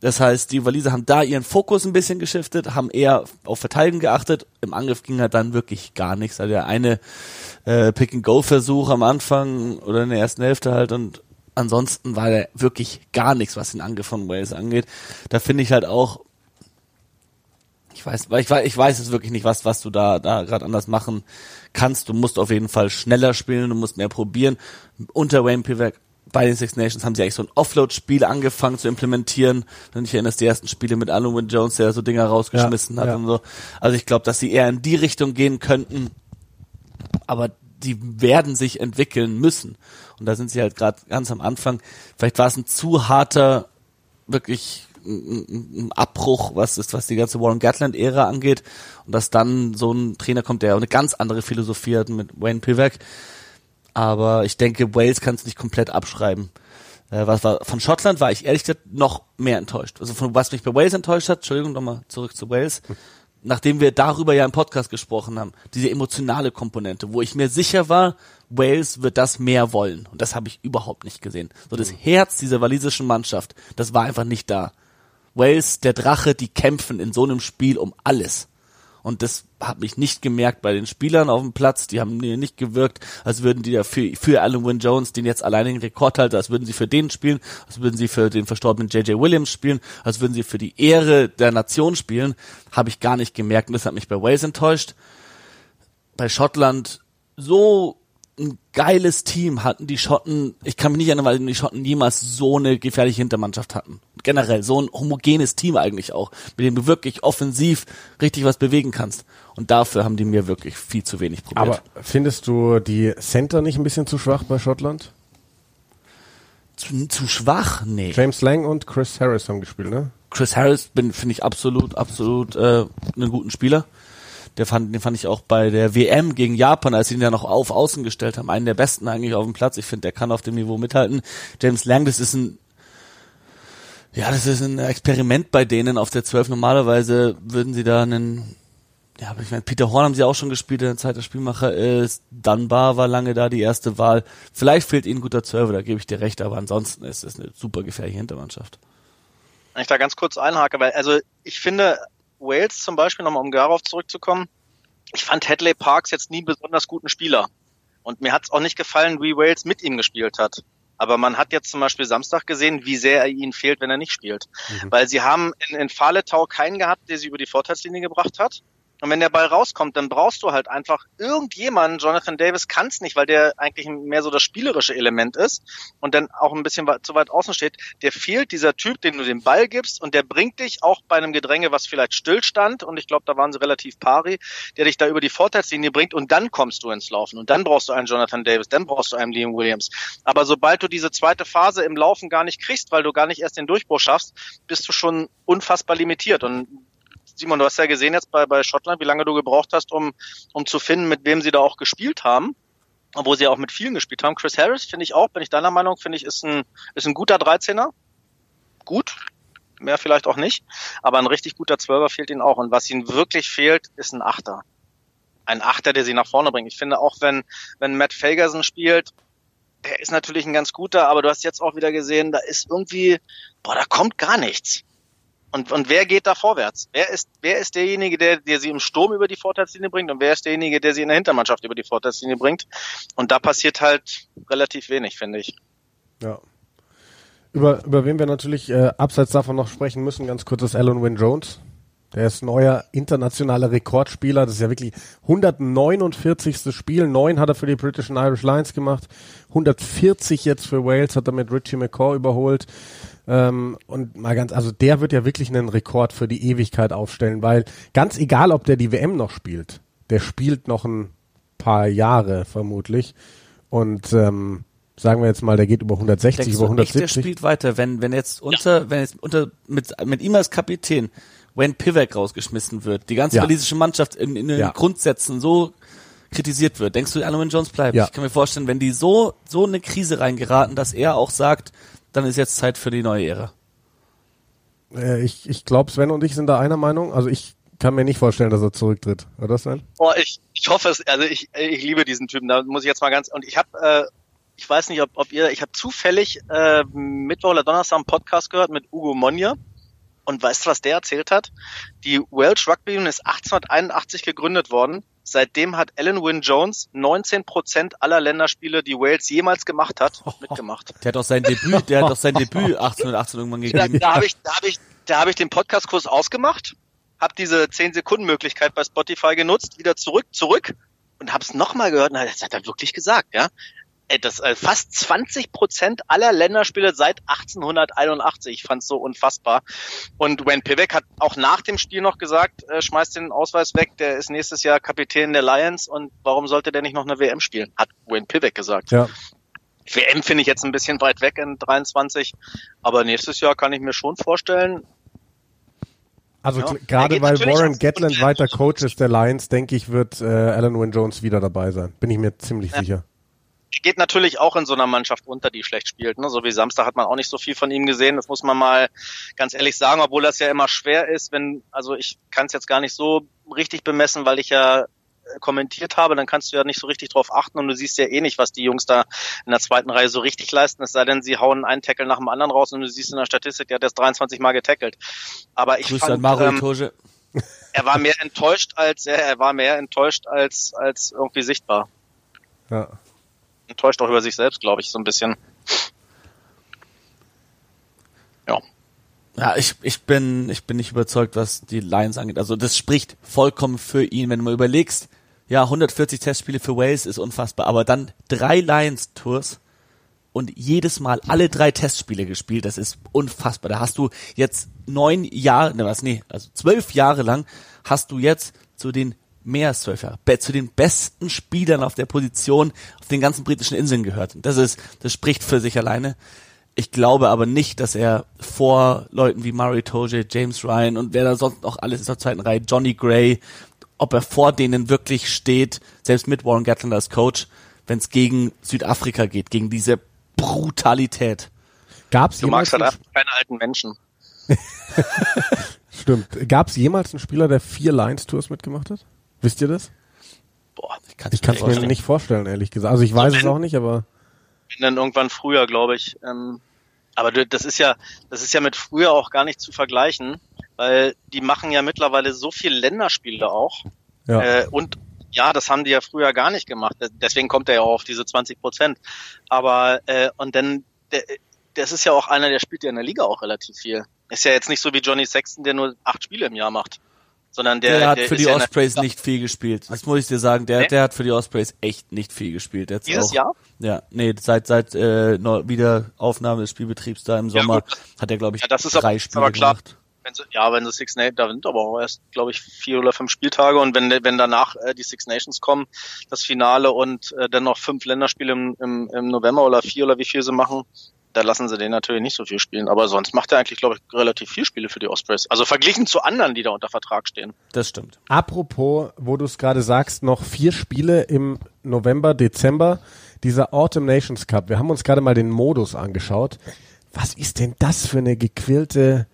Das heißt, die Waliser haben da ihren Fokus ein bisschen geschiftet, haben eher auf Verteidigen geachtet. Im Angriff ging halt dann wirklich gar nichts. Also der eine äh, Pick-and-Go-Versuch am Anfang oder in der ersten Hälfte halt und ansonsten war da wirklich gar nichts, was den Angriff von Wales angeht. Da finde ich halt auch, ich weiß, ich weiß, ich weiß es wirklich nicht, was, was du da, da gerade anders machen kannst. Du musst auf jeden Fall schneller spielen, du musst mehr probieren. Unter Wayne Pivak bei den Six Nations haben sie eigentlich so ein Offload-Spiel angefangen zu implementieren. Wenn ich erinnere, die ersten Spiele mit Wynne Jones, der so Dinger rausgeschmissen Ja, hat ja. und so. Also ich glaube, dass sie eher in die Richtung gehen könnten, aber die werden sich entwickeln müssen. Und da sind sie halt gerade ganz am Anfang. Vielleicht war es ein zu harter, wirklich ein Abbruch, was ist, was die ganze Warren Gatland-Ära angeht. Und dass dann so ein Trainer kommt, der eine ganz andere Philosophie hat mit Wayne Pivak. Aber ich denke, Wales kann es nicht komplett abschreiben. Äh, was war, von Schottland war ich ehrlich gesagt noch mehr enttäuscht. Also von was mich bei Wales enttäuscht hat, Entschuldigung, nochmal zurück zu Wales, nachdem wir darüber ja im Podcast gesprochen haben, diese emotionale Komponente, wo ich mir sicher war, Wales wird das mehr wollen. Und das habe ich überhaupt nicht gesehen. So das Herz dieser walisischen Mannschaft, das war einfach nicht da. Wales, der Drache, die kämpfen in so einem Spiel um alles. Und das hat mich nicht gemerkt bei den Spielern auf dem Platz. Die haben mir nicht gewirkt, als würden die ja für, für Alan Wynne Jones, den jetzt alleinigen Rekordhalter, als würden sie für den spielen, als würden sie für den verstorbenen J.J. Williams spielen, als würden sie für die Ehre der Nation spielen. Habe ich gar nicht gemerkt und das hat mich bei Wales enttäuscht. Bei Schottland so ein geiles Team hatten die Schotten, ich kann mich nicht erinnern, weil die Schotten jemals so eine gefährliche Hintermannschaft hatten. Generell so ein homogenes Team eigentlich auch, mit dem du wirklich offensiv richtig was bewegen kannst. Und dafür haben die mir wirklich viel zu wenig probiert. Aber findest du die Center nicht ein bisschen zu schwach bei Schottland? zu, zu schwach? Nee. James Lang und Chris Harris haben gespielt, ne? Chris Harris bin finde ich absolut absolut äh, einen guten Spieler. Der fand, den fand ich auch bei der WM gegen Japan, als sie ihn ja noch auf Außen gestellt haben, einen der besten eigentlich auf dem Platz. Ich finde, der kann auf dem Niveau mithalten. James Lang, das ist ein ja, das ist ein Experiment bei denen auf der 12. Normalerweise würden sie da einen ja, aber ich meine, Peter Horn haben sie auch schon gespielt, der ein zweiter Spielmacher ist. Dunbar war lange da, die erste Wahl. Vielleicht fehlt ihnen guter Server, da gebe ich dir recht, aber ansonsten ist es eine super gefährliche Hintermannschaft. Wenn ich da ganz kurz einhake, weil, also ich finde, Wales zum Beispiel, nochmal um darauf zurückzukommen, ich fand Hadley Parks jetzt nie einen besonders guten Spieler. Und mir hat es auch nicht gefallen, wie Wales mit ihm gespielt hat. Aber man hat jetzt zum Beispiel Samstag gesehen, wie sehr er ihnen fehlt, wenn er nicht spielt. Weil sie haben in, in Faletau keinen gehabt, der sie über die Vorteilslinie gebracht hat. Und wenn der Ball rauskommt, dann brauchst du halt einfach irgendjemanden. Jonathan Davis kann es nicht, weil der eigentlich mehr so das spielerische Element ist und dann auch ein bisschen zu weit außen steht. Der fehlt dieser Typ, den du den Ball gibst und der bringt dich auch bei einem Gedränge, was vielleicht stillstand und ich glaube, da waren sie relativ pari, der dich da über die Vorteilslinie bringt und dann kommst du ins Laufen und dann brauchst du einen Jonathan Davis, dann brauchst du einen Liam Williams. Aber sobald du diese zweite Phase im Laufen gar nicht kriegst, weil du gar nicht erst den Durchbruch schaffst, bist du schon unfassbar limitiert und Simon, du hast ja gesehen jetzt bei, bei Schottland, wie lange du gebraucht hast, um, um zu finden, mit wem sie da auch gespielt haben. Obwohl sie auch mit vielen gespielt haben. Chris Harris finde ich auch, bin ich deiner Meinung, finde ich, ist ein, ist ein guter 13er. Gut. Mehr vielleicht auch nicht. Aber ein richtig guter Zwölfer fehlt ihnen auch. Und was ihnen wirklich fehlt, ist ein Achter. Ein Achter, der sie nach vorne bringt. Ich finde auch, wenn, wenn Matt Fagerson spielt, der ist natürlich ein ganz guter, aber du hast jetzt auch wieder gesehen, da ist irgendwie, boah, da kommt gar nichts. Und, und wer geht da vorwärts? Wer ist, wer ist derjenige, der, der sie im Sturm über die Vorteilslinie bringt und wer ist derjenige, der sie in der Hintermannschaft über die Vorteilslinie bringt? Und da passiert halt relativ wenig, finde ich. Ja. Über, über wen wir natürlich äh, abseits davon noch sprechen müssen, ganz kurz ist Alan Wynne Jones. Der ist neuer internationaler Rekordspieler. Das ist ja wirklich 149. Spiel. Neun hat er für die British and Irish Lions gemacht. 140 jetzt für Wales hat er mit Richie McCaw überholt. Ähm, und mal ganz, also der wird ja wirklich einen Rekord für die Ewigkeit aufstellen, weil ganz egal, ob der die WM noch spielt, der spielt noch ein paar Jahre vermutlich. Und ähm, sagen wir jetzt mal, der geht über 160, Denkst über 170. Nicht, der spielt weiter, wenn wenn jetzt unter ja. wenn jetzt unter mit mit ihm als Kapitän Wayne Pivak rausgeschmissen wird, die ganze ja. walisische Mannschaft in, in den ja. Grundsätzen so kritisiert wird. Denkst du, Alan Jones bleibt? Ja. Ich kann mir vorstellen, wenn die so so eine Krise reingeraten, dass er auch sagt, dann ist jetzt Zeit für die neue Ära. Äh, ich ich glaube, Sven und ich sind da einer Meinung. Also ich kann mir nicht vorstellen, dass er zurücktritt, oder Sven? Oh, ich, ich hoffe es. Also ich, ich liebe diesen Typen. Da muss ich jetzt mal ganz und ich habe, äh, ich weiß nicht, ob, ob ihr, ich habe zufällig äh, Mittwoch oder Donnerstag einen Podcast gehört mit Ugo Monja. Und weißt du, was der erzählt hat? Die Welsh Rugby Union ist 1881 gegründet worden Seitdem hat Alan Wynne Jones 19 Prozent aller Länderspiele, die Wales jemals gemacht hat, mitgemacht. Der hat doch sein Debüt, der hat doch sein Debüt 1818 irgendwann gegeben. Da, da habe ich, da habe ich, da habe ich den Podcastkurs ausgemacht, habe diese 10 Sekunden Möglichkeit bei Spotify genutzt, wieder zurück, zurück und habe es nochmal gehört. Und das hat er wirklich gesagt, ja das äh, fast 20 Prozent aller Länderspiele seit 1881. Ich fand's so unfassbar. Und Wayne Pivek hat auch nach dem Spiel noch gesagt, äh, schmeißt den Ausweis weg, der ist nächstes Jahr Kapitän der Lions und warum sollte der nicht noch eine WM spielen? Hat Wayne Pivek gesagt. Ja. WM finde ich jetzt ein bisschen weit weg in 23, aber nächstes Jahr kann ich mir schon vorstellen, also ja. gerade weil Warren Gatland weiter Coach ist der Lions, denke ich, wird äh, Alan Wynne Jones wieder dabei sein. Bin ich mir ziemlich ja. sicher geht natürlich auch in so einer Mannschaft unter, die schlecht spielt. Ne? So wie Samstag hat man auch nicht so viel von ihm gesehen. Das muss man mal ganz ehrlich sagen, obwohl das ja immer schwer ist, wenn, also ich kann es jetzt gar nicht so richtig bemessen, weil ich ja äh, kommentiert habe, dann kannst du ja nicht so richtig drauf achten und du siehst ja eh nicht, was die Jungs da in der zweiten Reihe so richtig leisten, es sei denn, sie hauen einen Tackle nach dem anderen raus und du siehst in der Statistik, der hat jetzt 23 Mal getackelt. Aber ich Grüß fand, ähm, er war mehr enttäuscht als, er, er war mehr enttäuscht als, als irgendwie sichtbar. Ja enttäuscht auch über sich selbst, glaube ich, so ein bisschen. Ja. Ja, ich, ich bin, ich bin nicht überzeugt, was die Lions angeht. Also das spricht vollkommen für ihn, wenn du mal überlegst, ja, 140 Testspiele für Wales ist unfassbar, aber dann drei Lions-Tours und jedes Mal alle drei Testspiele gespielt, das ist unfassbar. Da hast du jetzt neun Jahre, ne was, nee, also zwölf Jahre lang hast du jetzt zu den mehr als zwölf Jahre, zu den besten Spielern auf der Position auf den ganzen britischen Inseln gehört. Das ist, das spricht für sich alleine. Ich glaube aber nicht, dass er vor Leuten wie Murray Toje, James Ryan und wer da sonst noch alles ist zur zweiten Reihe, Johnny Gray, ob er vor denen wirklich steht, selbst mit Warren Gatland als Coach, wenn es gegen Südafrika geht, gegen diese Brutalität. Gab's du magst halt keine alten Menschen. Stimmt. Gab es jemals einen Spieler, der vier Lions Tours mitgemacht hat? Wisst ihr das? Boah, ich kann es mir, mir nicht vorstellen, ehrlich gesagt. Also ich weiß es auch nicht, aber. Dann irgendwann früher, glaube ich. Ähm, aber das ist ja, das ist ja mit früher auch gar nicht zu vergleichen, weil die machen ja mittlerweile so viele Länderspiele auch. Ja. Äh, und ja, das haben die ja früher gar nicht gemacht. Deswegen kommt er ja auch auf diese 20 Prozent. Aber äh, und dann, der, das ist ja auch einer, der spielt ja in der Liga auch relativ viel. Ist ja jetzt nicht so wie Johnny Sexton, der nur acht Spiele im Jahr macht. Sondern der, Der hat der für die ja Ospreys nicht viel gespielt. Das muss ich dir sagen. Der, Nee? der hat für die Ospreys echt nicht viel gespielt. Hat's Dieses auch, Jahr? Ja, nee, seit seit äh, neu- Wiederaufnahme des Spielbetriebs da im Ja, Sommer gut. hat er glaube ich Ja, das ist drei aber, Spiele aber klar. gemacht. Wenn sie, ja, wenn sie Six Nations, da sind aber auch erst, glaube ich, vier oder fünf Spieltage und wenn, wenn danach äh, die Six Nations kommen, das Finale und äh, dann noch fünf Länderspiele im, im, im November oder vier oder wie viel sie machen, da lassen sie den natürlich nicht so viel spielen. Aber sonst macht er eigentlich, glaube ich, relativ viel Spiele für die Ospreys. Also verglichen zu anderen, die da unter Vertrag stehen. Das stimmt. Apropos, wo du es gerade sagst, noch vier Spiele im November, Dezember, dieser Autumn Nations Cup. Wir haben uns gerade mal den Modus angeschaut. Was ist denn das für eine gequälte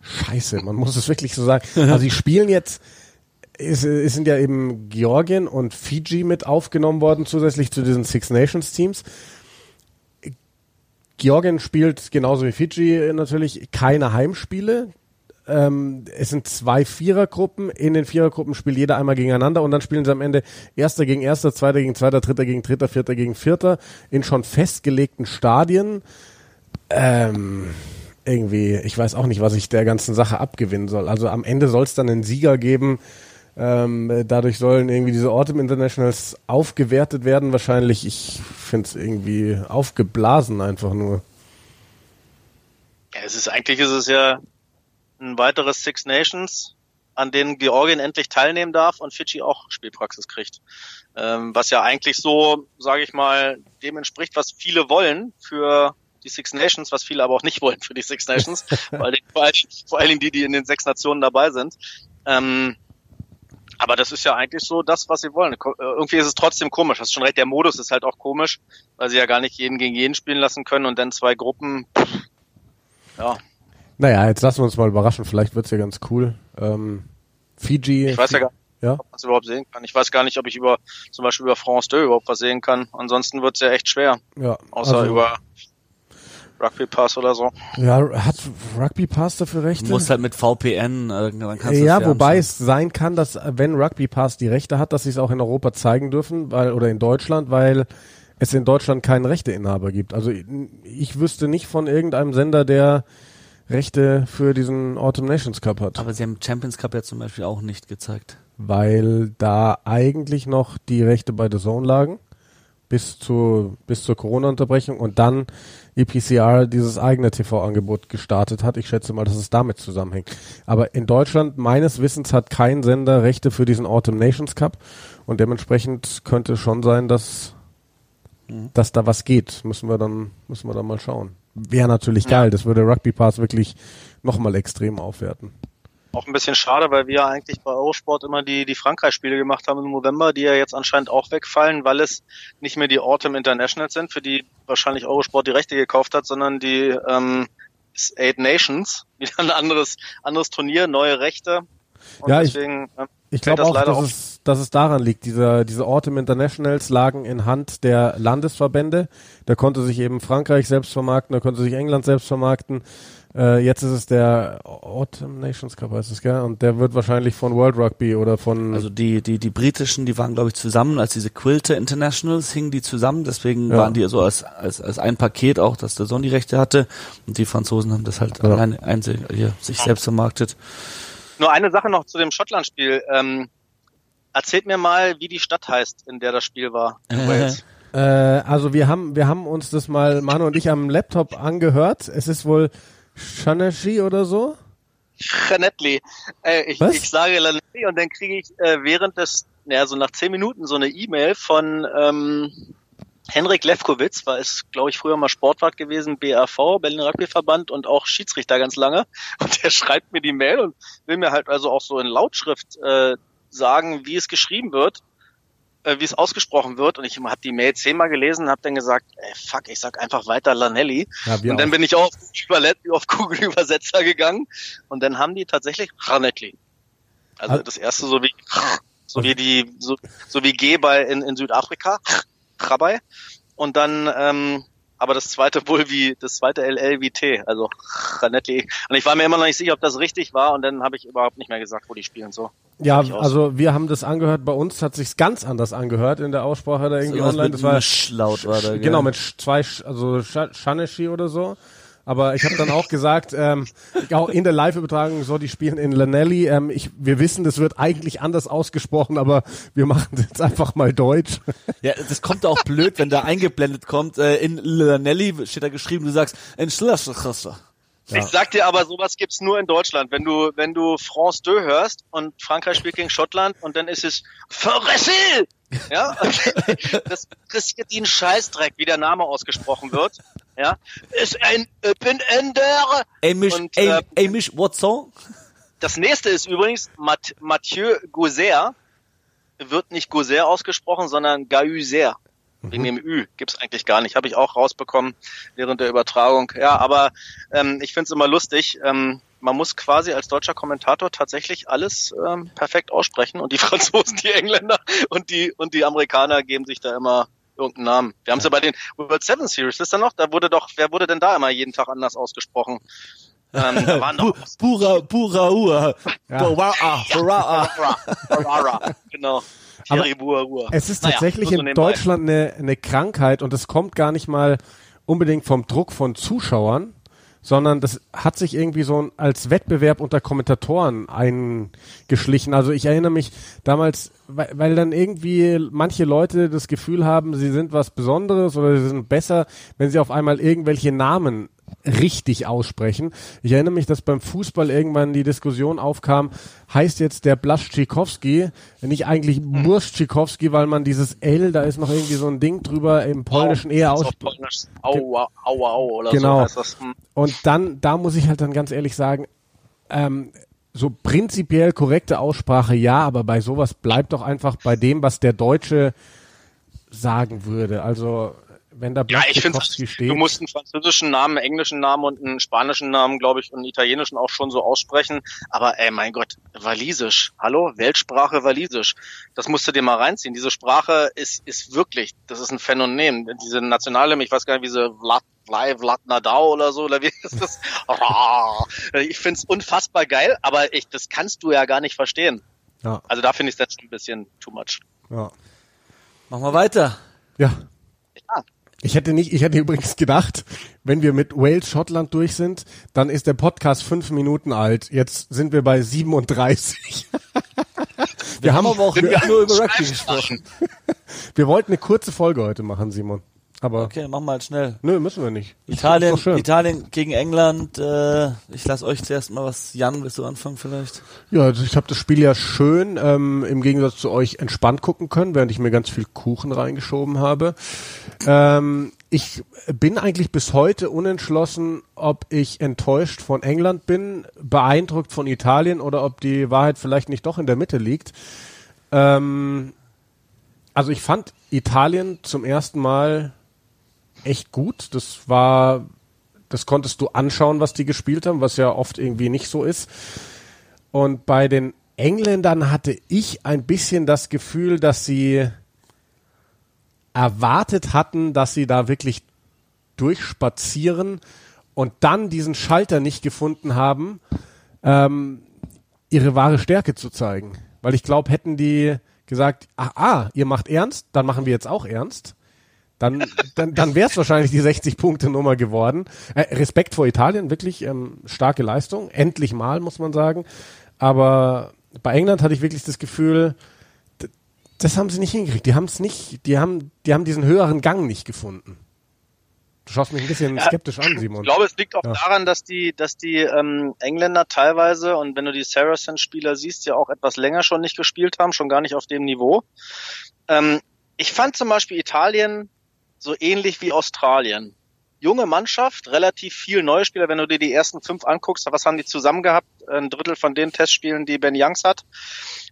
Scheiße? Man muss es wirklich so sagen. Also die spielen jetzt, es, es sind ja eben Georgien und Fiji mit aufgenommen worden, zusätzlich zu diesen Six Nations Teams. Georgien spielt genauso wie Fiji natürlich keine Heimspiele. Ähm, es sind zwei Vierergruppen. In den Vierergruppen spielt jeder einmal gegeneinander und dann spielen sie am Ende Erster gegen Erster, Zweiter gegen Zweiter, Dritter gegen Dritter, Vierter gegen Vierter in schon festgelegten Stadien. Ähm, irgendwie, ich weiß auch nicht, was ich der ganzen Sache abgewinnen soll. Also am Ende soll es dann einen Sieger geben. Ähm, dadurch sollen irgendwie diese Autumn Internationals aufgewertet werden. Wahrscheinlich, ich finde es irgendwie aufgeblasen einfach nur. Ja, es ist eigentlich ist es ja ein weiteres Six Nations, an denen Georgien endlich teilnehmen darf und Fidschi auch Spielpraxis kriegt. Ähm, was ja eigentlich so, sage ich mal, dem entspricht, was viele wollen für die Six Nations, was viele aber auch nicht wollen für die Six Nations, weil die, vor, allen, vor allen Dingen die, die in den sechs Nationen dabei sind. Ähm, aber das ist ja eigentlich so das, was sie wollen. Äh, Irgendwie ist es trotzdem komisch. Hast schon recht, der Modus ist halt auch komisch, weil sie ja gar nicht jeden gegen jeden spielen lassen können und dann zwei Gruppen. Ja, Naja, jetzt lassen wir uns mal überraschen. Vielleicht wird's ja ganz cool. Ähm, Fiji. Ich weiß ja gar nicht, Ja? ob man es überhaupt sehen kann. Ich weiß gar nicht, ob ich über zum Beispiel über France 2 überhaupt was sehen kann. Ansonsten wird's ja echt schwer, Ja. außer also, über Rugby Pass oder so. Ja, hat Rugby Pass dafür Rechte? Du musst halt mit VPN, äh, dann kannst du ja, es wobei anschauen. es sein kann, dass wenn Rugby Pass die Rechte hat, dass sie es auch in Europa zeigen dürfen, weil oder in Deutschland, weil es in Deutschland keinen Rechteinhaber gibt. Also ich, ich wüsste nicht von irgendeinem Sender, der Rechte für diesen Autumn Nations Cup hat, Aber sie haben Champions Cup ja zum Beispiel auch nicht gezeigt. weil da eigentlich noch die Rechte bei The Zone lagen bis zu bis zur Corona-Unterbrechung und dann EPCR dieses eigene TV-Angebot gestartet hat. Ich schätze mal, dass es damit zusammenhängt. Aber in Deutschland meines Wissens hat kein Sender Rechte für diesen Autumn Nations Cup und dementsprechend könnte schon sein, dass dass da was geht. Müssen wir dann müssen wir dann mal schauen. Wäre natürlich geil. Das würde Rugby Pass wirklich nochmal extrem aufwerten. Auch ein bisschen schade, weil wir eigentlich bei Eurosport immer die, die Frankreich-Spiele gemacht haben im November, die ja jetzt anscheinend auch wegfallen, weil es nicht mehr die Autumn Internationals sind, für die wahrscheinlich Eurosport die Rechte gekauft hat, sondern die ähm, Eight Nations, wieder ein anderes, anderes Turnier, neue Rechte. Und Ja, ich- deswegen, ähm, Ich Fällt glaube das auch, dass auf. es, dass es daran liegt. Diese, diese Autumn Internationals lagen in Hand der Landesverbände. Da konnte sich eben Frankreich selbst vermarkten, da konnte sich England selbst vermarkten. Äh, jetzt ist es der Autumn Nations Cup, heißt es, gell? Und der wird wahrscheinlich von World Rugby oder von... Also die, die, die britischen, die waren, glaube ich, zusammen, als diese Quilter Internationals hingen die zusammen, deswegen Ja. waren die so als, als, als ein Paket auch, dass der Sohn die Rechte hatte. Und die Franzosen haben das halt Ja. alleine einzig, hier, sich selbst vermarktet. Nur eine Sache noch zu dem Schottland-Spiel. Ähm, erzählt mir mal, wie die Stadt heißt, in der das Spiel war. in Äh. Wales. äh, also wir haben, wir haben uns das mal, Manu und ich, am Laptop angehört. Es ist wohl Shaneshi oder so. Janetli. Äh, ich, ich sage Lanelli und dann kriege ich äh, während des, naja, so nach zehn Minuten so eine E-Mail von ähm, Henrik Lefkowitz, war es, glaube ich, früher mal Sportwart gewesen, BRV, Berlin Rugby Verband und auch Schiedsrichter ganz lange. Und der schreibt mir die Mail und will mir halt also auch so in Lautschrift äh, sagen, wie es geschrieben wird, äh, wie es ausgesprochen wird. Und ich habe die Mail zehnmal gelesen und habe dann gesagt, ey, fuck, ich sag einfach weiter Lanelli. Ja, Und dann auch. bin ich auch auf Google Übersetzer gegangen und dann haben die tatsächlich Ranetli. Also Al- das erste so wie so wie die so, so wie G bei in, in Südafrika, Rabai und dann ähm, aber das zweite wohl wie das zweite LL wie T, also Ranetli. Und ich war mir immer noch nicht sicher, ob das richtig war und dann habe ich überhaupt nicht mehr gesagt, wo die spielen so. Ja, also wir haben das angehört. Bei uns hat sich's ganz anders angehört in der Aussprache da irgendwie Irgendwas online. mit Das war Mischlaut war da, genau mit sch- zwei, Sch- also Sha- Shaneshi oder so. Aber ich habe dann auch gesagt, ähm, auch in der Live-Übertragung, so die spielen in Lanelli. Ähm, ich, wir wissen, das wird eigentlich anders ausgesprochen, aber wir machen jetzt einfach mal Deutsch. Ja, das kommt auch blöd, wenn da eingeblendet kommt. Äh, in Lanelli steht da geschrieben, du sagst, in Schlösser. Ja. Ich sag dir aber, sowas gibt's nur in Deutschland. Wenn du, wenn du France 2 hörst und Frankreich spielt gegen Schottland und dann ist es Verressel! Ja, das interessiert einen Scheißdreck, wie der Name ausgesprochen wird. Ja, ist ein Open Ender. Amish, und, äh, Amish Watson. Das nächste ist übrigens Mathieu Gauzer. Wird nicht Gauzer ausgesprochen, sondern Gauzer. Wegen mhm. dem Ü gibt's eigentlich gar nicht. Habe ich auch rausbekommen während der Übertragung. Ja, aber ähm, ich find's immer lustig. Ähm, man muss quasi als deutscher Kommentator tatsächlich alles ähm, perfekt aussprechen und die Franzosen, die Engländer und die und die Amerikaner geben sich da immer irgendeinen Namen. Wir haben es ja bei den World Seven Series, ist da noch? Da wurde doch, wer wurde denn da immer jeden Tag anders ausgesprochen? Ähm, da waren doch pura, pura, ua. Genau. Aber es ist tatsächlich naja, in Deutschland eine, eine Krankheit und es kommt gar nicht mal unbedingt vom Druck von Zuschauern, sondern das hat sich irgendwie so als Wettbewerb unter Kommentatoren eingeschlichen. Also ich erinnere mich damals, weil, weil dann irgendwie manche Leute das Gefühl haben, sie sind was Besonderes oder sie sind besser, wenn sie auf einmal irgendwelche Namen richtig aussprechen. Ich erinnere mich, dass beim Fußball irgendwann die Diskussion aufkam, heißt jetzt der Blaszczykowski nicht eigentlich hm. Burszczykowski, weil man dieses L, da ist noch irgendwie so ein Ding drüber im Polnischen eher ausspricht. Aua, aua, au oder genau. so das. Hm. Und dann, da muss ich halt dann ganz ehrlich sagen, ähm, so prinzipiell korrekte Aussprache ja, aber bei sowas bleibt doch einfach bei dem, was der Deutsche sagen würde. Also wenn da ja, ich finde, du musst einen französischen Namen, einen englischen Namen und einen spanischen Namen, glaube ich, und einen italienischen auch schon so aussprechen. Aber ey, mein Gott, Walisisch, hallo, Weltsprache Walisisch, das musst du dir mal reinziehen. Diese Sprache ist ist wirklich, das ist ein Phänomen. Diese nationale, ich weiß gar nicht, wie sie Vlad, Vlad, Vlad Nadau oder so, oder wie ist das? ich find's unfassbar geil, aber ich, das kannst du ja gar nicht verstehen. Ja. Also da finde ich das ein bisschen too much. Ja. Machen wir weiter. Ja. Ich hätte nicht, ich hätte übrigens gedacht, wenn wir mit Wales Schottland durch sind, dann ist der Podcast fünf Minuten alt. Jetzt sind wir bei 37. wir, wir haben aber auch nur über Rugby gesprochen. wir wollten eine kurze Folge heute machen, Simon. Aber okay, machen wir halt schnell. Nö, müssen wir nicht. Italien, Italien gegen England. Äh, ich lasse euch zuerst mal was. Jan, willst du anfangen vielleicht? Ja, also ich habe das Spiel ja schön ähm, im Gegensatz zu euch entspannt gucken können, während ich mir ganz viel Kuchen reingeschoben habe. Ähm, ich bin eigentlich bis heute unentschlossen, ob ich enttäuscht von England bin, beeindruckt von Italien oder ob die Wahrheit vielleicht nicht doch in der Mitte liegt. Ähm, also ich fand Italien zum ersten Mal echt gut. Das war, das konntest du anschauen, was die gespielt haben, was ja oft irgendwie nicht so ist. Und bei den Engländern hatte ich ein bisschen das Gefühl, dass sie erwartet hatten, dass sie da wirklich durchspazieren und dann diesen Schalter nicht gefunden haben, ähm, ihre wahre Stärke zu zeigen. Weil ich glaube, hätten die gesagt, ah, ah, ihr macht ernst, dann machen wir jetzt auch ernst, dann, dann, dann wäre es wahrscheinlich die 60-Punkte-Nummer geworden. Äh, Respekt vor Italien, wirklich ähm, starke Leistung. Endlich mal, muss man sagen. Aber bei England hatte ich wirklich das Gefühl, das haben sie nicht hingekriegt. Die haben es nicht, die haben, die haben diesen höheren Gang nicht gefunden. Du schaust mich ein bisschen ja, skeptisch an, Simon. Ich glaube, es liegt auch ja. daran, dass die, dass die ähm, Engländer teilweise und wenn du die Saracen-Spieler siehst, ja auch etwas länger schon nicht gespielt haben, schon gar nicht auf dem Niveau. Ähm, ich fand zum Beispiel Italien so ähnlich wie Australien. Junge Mannschaft, relativ viel neue Spieler. Wenn du dir die ersten fünf anguckst, was haben die zusammen gehabt? Ein Drittel von den Testspielen, die Ben Youngs hat.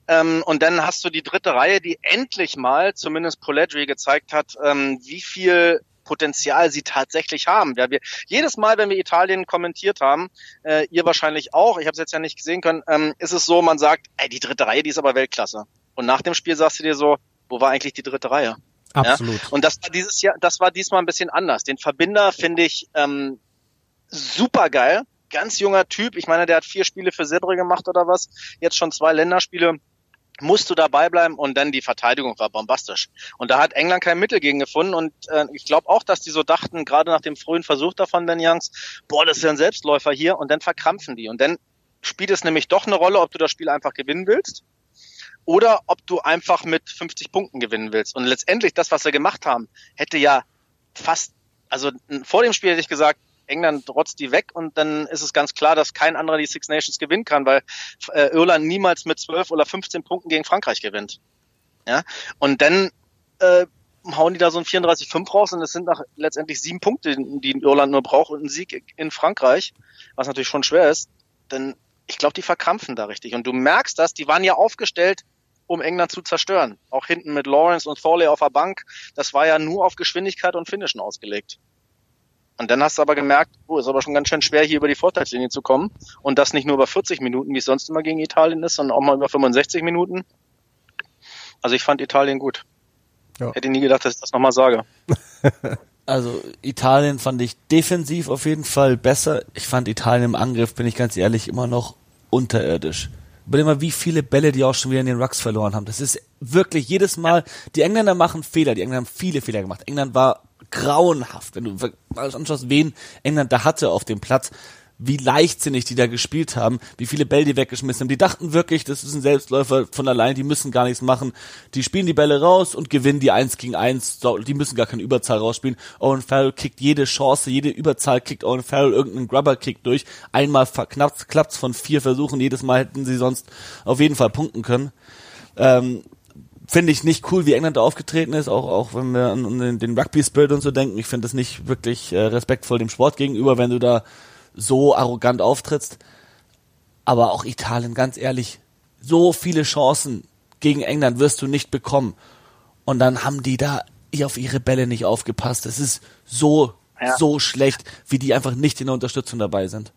Ähm, und dann hast du die dritte Reihe, die endlich mal, zumindest Poledri gezeigt hat, ähm, wie viel Potenzial sie tatsächlich haben. Ja, wir, jedes Mal, wenn wir Italien kommentiert haben, äh, ihr wahrscheinlich auch, ich habe es jetzt ja nicht gesehen können, ähm, ist es so, man sagt, ey, die dritte Reihe, die ist aber Weltklasse. Und nach dem Spiel sagst du dir so, wo war eigentlich die dritte Reihe? Absolut. Ja? Und das war dieses Jahr, das war diesmal ein bisschen anders. Den Verbinder finde ich ähm, super geil. Ganz junger Typ. Ich meine, der hat vier Spiele für Sebre gemacht oder was. Jetzt schon zwei Länderspiele. Musst du dabei bleiben und dann die Verteidigung war bombastisch. Und da hat England kein Mittel gegen gefunden und äh, ich glaube auch, dass die so dachten, gerade nach dem frühen Versuch davon, Ben Youngs, boah, das ist ja ein Selbstläufer hier und dann verkrampfen die und dann spielt es nämlich doch eine Rolle, ob du das Spiel einfach gewinnen willst oder ob du einfach mit 50 Punkten gewinnen willst. Und letztendlich das, was sie gemacht haben, hätte ja fast, also vor dem Spiel hätte ich gesagt, England rotzt die weg und dann ist es ganz klar, dass kein anderer die Six Nations gewinnen kann, weil äh, Irland niemals mit 12 oder 15 Punkten gegen Frankreich gewinnt. Ja, und dann äh, hauen die da so ein 34-5 raus und es sind nach letztendlich sieben Punkte, die Irland nur braucht und ein Sieg in Frankreich, was natürlich schon schwer ist. Denn ich glaube, die verkrampfen da richtig. Und du merkst das, die waren ja aufgestellt, um England zu zerstören. Auch hinten mit Lawrence und Thorley auf der Bank. Das war ja nur auf Geschwindigkeit und Finishen ausgelegt. Und dann hast du aber gemerkt, oh, ist aber schon ganz schön schwer, hier über die Vorteilslinie zu kommen. Und das nicht nur über 40 Minuten, wie es sonst immer gegen Italien ist, sondern auch mal über 65 Minuten. Also ich fand Italien gut. Ja. Hätte nie gedacht, dass ich das nochmal sage. Also Italien fand ich defensiv auf jeden Fall besser. Ich fand Italien im Angriff, bin ich ganz ehrlich, immer noch unterirdisch. Überleg mal, wie viele Bälle die auch schon wieder in den Rucks verloren haben. Das ist wirklich jedes Mal, die Engländer machen Fehler, die Engländer haben viele Fehler gemacht. England war grauenhaft. Wenn du anschaust, wen England da hatte auf dem Platz, wie leichtsinnig die da gespielt haben, wie viele Bälle die weggeschmissen haben. Die dachten wirklich, das ist ein Selbstläufer von allein, die müssen gar nichts machen. Die spielen die Bälle raus und gewinnen die eins gegen eins. Die müssen gar keine Überzahl rausspielen. Owen Farrell kickt jede Chance, jede Überzahl kickt Owen Farrell irgendeinen Grubber-Kick durch. Einmal klappt klappt's von vier Versuchen, jedes Mal hätten sie sonst auf jeden Fall punkten können. Ähm, finde ich nicht cool, wie England da aufgetreten ist, auch, auch wenn wir an, an den Rugby-Spirit und so denken. Ich finde das nicht wirklich äh, respektvoll dem Sport gegenüber, wenn du da so arrogant auftrittst. Aber auch Italien, ganz ehrlich, so viele Chancen gegen England wirst du nicht bekommen. Und dann haben die da auf ihre Bälle nicht aufgepasst. Es ist so, ja. so schlecht, wie die einfach nicht in der Unterstützung dabei sind.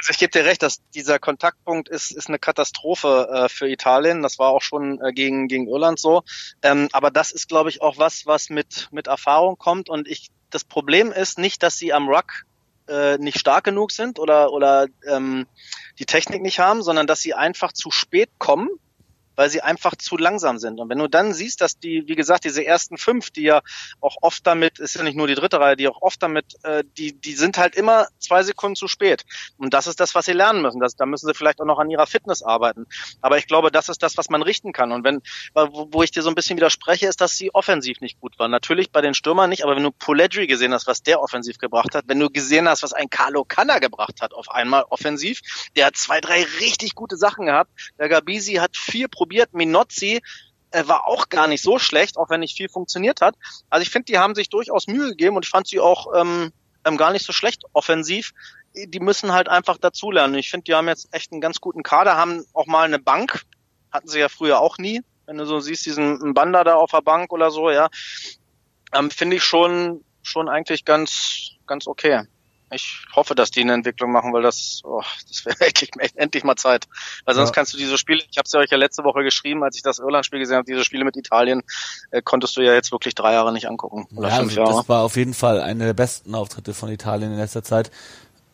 Also ich gebe dir recht, dass dieser Kontaktpunkt ist, ist eine Katastrophe äh, für Italien. Das war auch schon äh, gegen, gegen Irland so. Ähm, aber das ist, glaube ich, auch was, was mit, mit Erfahrung kommt. Und ich, das Problem ist nicht, dass sie am Ruck äh, nicht stark genug sind oder, oder ähm, die Technik nicht haben, sondern dass sie einfach zu spät kommen weil sie einfach zu langsam sind. Und wenn du dann siehst, dass die, wie gesagt, diese ersten fünf, die ja auch oft damit, ist ja nicht nur die dritte Reihe, die auch oft damit, äh, die, die sind halt immer zwei Sekunden zu spät. Und das ist das, was sie lernen müssen. Das, da müssen sie vielleicht auch noch an ihrer Fitness arbeiten. Aber ich glaube, das ist das, was man richten kann. Und wenn, wo, wo ich dir so ein bisschen widerspreche, ist, dass sie offensiv nicht gut waren. Natürlich bei den Stürmern nicht, aber wenn du Poledri gesehen hast, was der offensiv gebracht hat, wenn du gesehen hast, was ein Carlo Canna gebracht hat auf einmal offensiv, der hat zwei, drei richtig gute Sachen gehabt. Der Gabisi hat vier probiert probiert. Minozzi äh, war auch gar nicht so schlecht, auch wenn nicht viel funktioniert hat. Also ich finde, die haben sich durchaus Mühe gegeben und ich fand sie auch ähm, ähm, gar nicht so schlecht offensiv. Die müssen halt einfach dazulernen. Ich finde, die haben jetzt echt einen ganz guten Kader, haben auch mal eine Bank, hatten sie ja früher auch nie. Wenn du so siehst, diesen Bander da auf der Bank oder so, ja, ähm, finde ich schon schon eigentlich ganz ganz okay ich hoffe, dass die eine Entwicklung machen, weil das, oh, das wäre endlich, endlich mal Zeit. Weil sonst ja. kannst du diese Spiele, ich habe es ja euch ja letzte Woche geschrieben, als ich das Irland-Spiel gesehen habe, diese Spiele mit Italien, äh, konntest du ja jetzt wirklich drei Jahre nicht angucken. Oder ja, fünf Jahre. Das war auf jeden Fall eine der besten Auftritte von Italien in letzter Zeit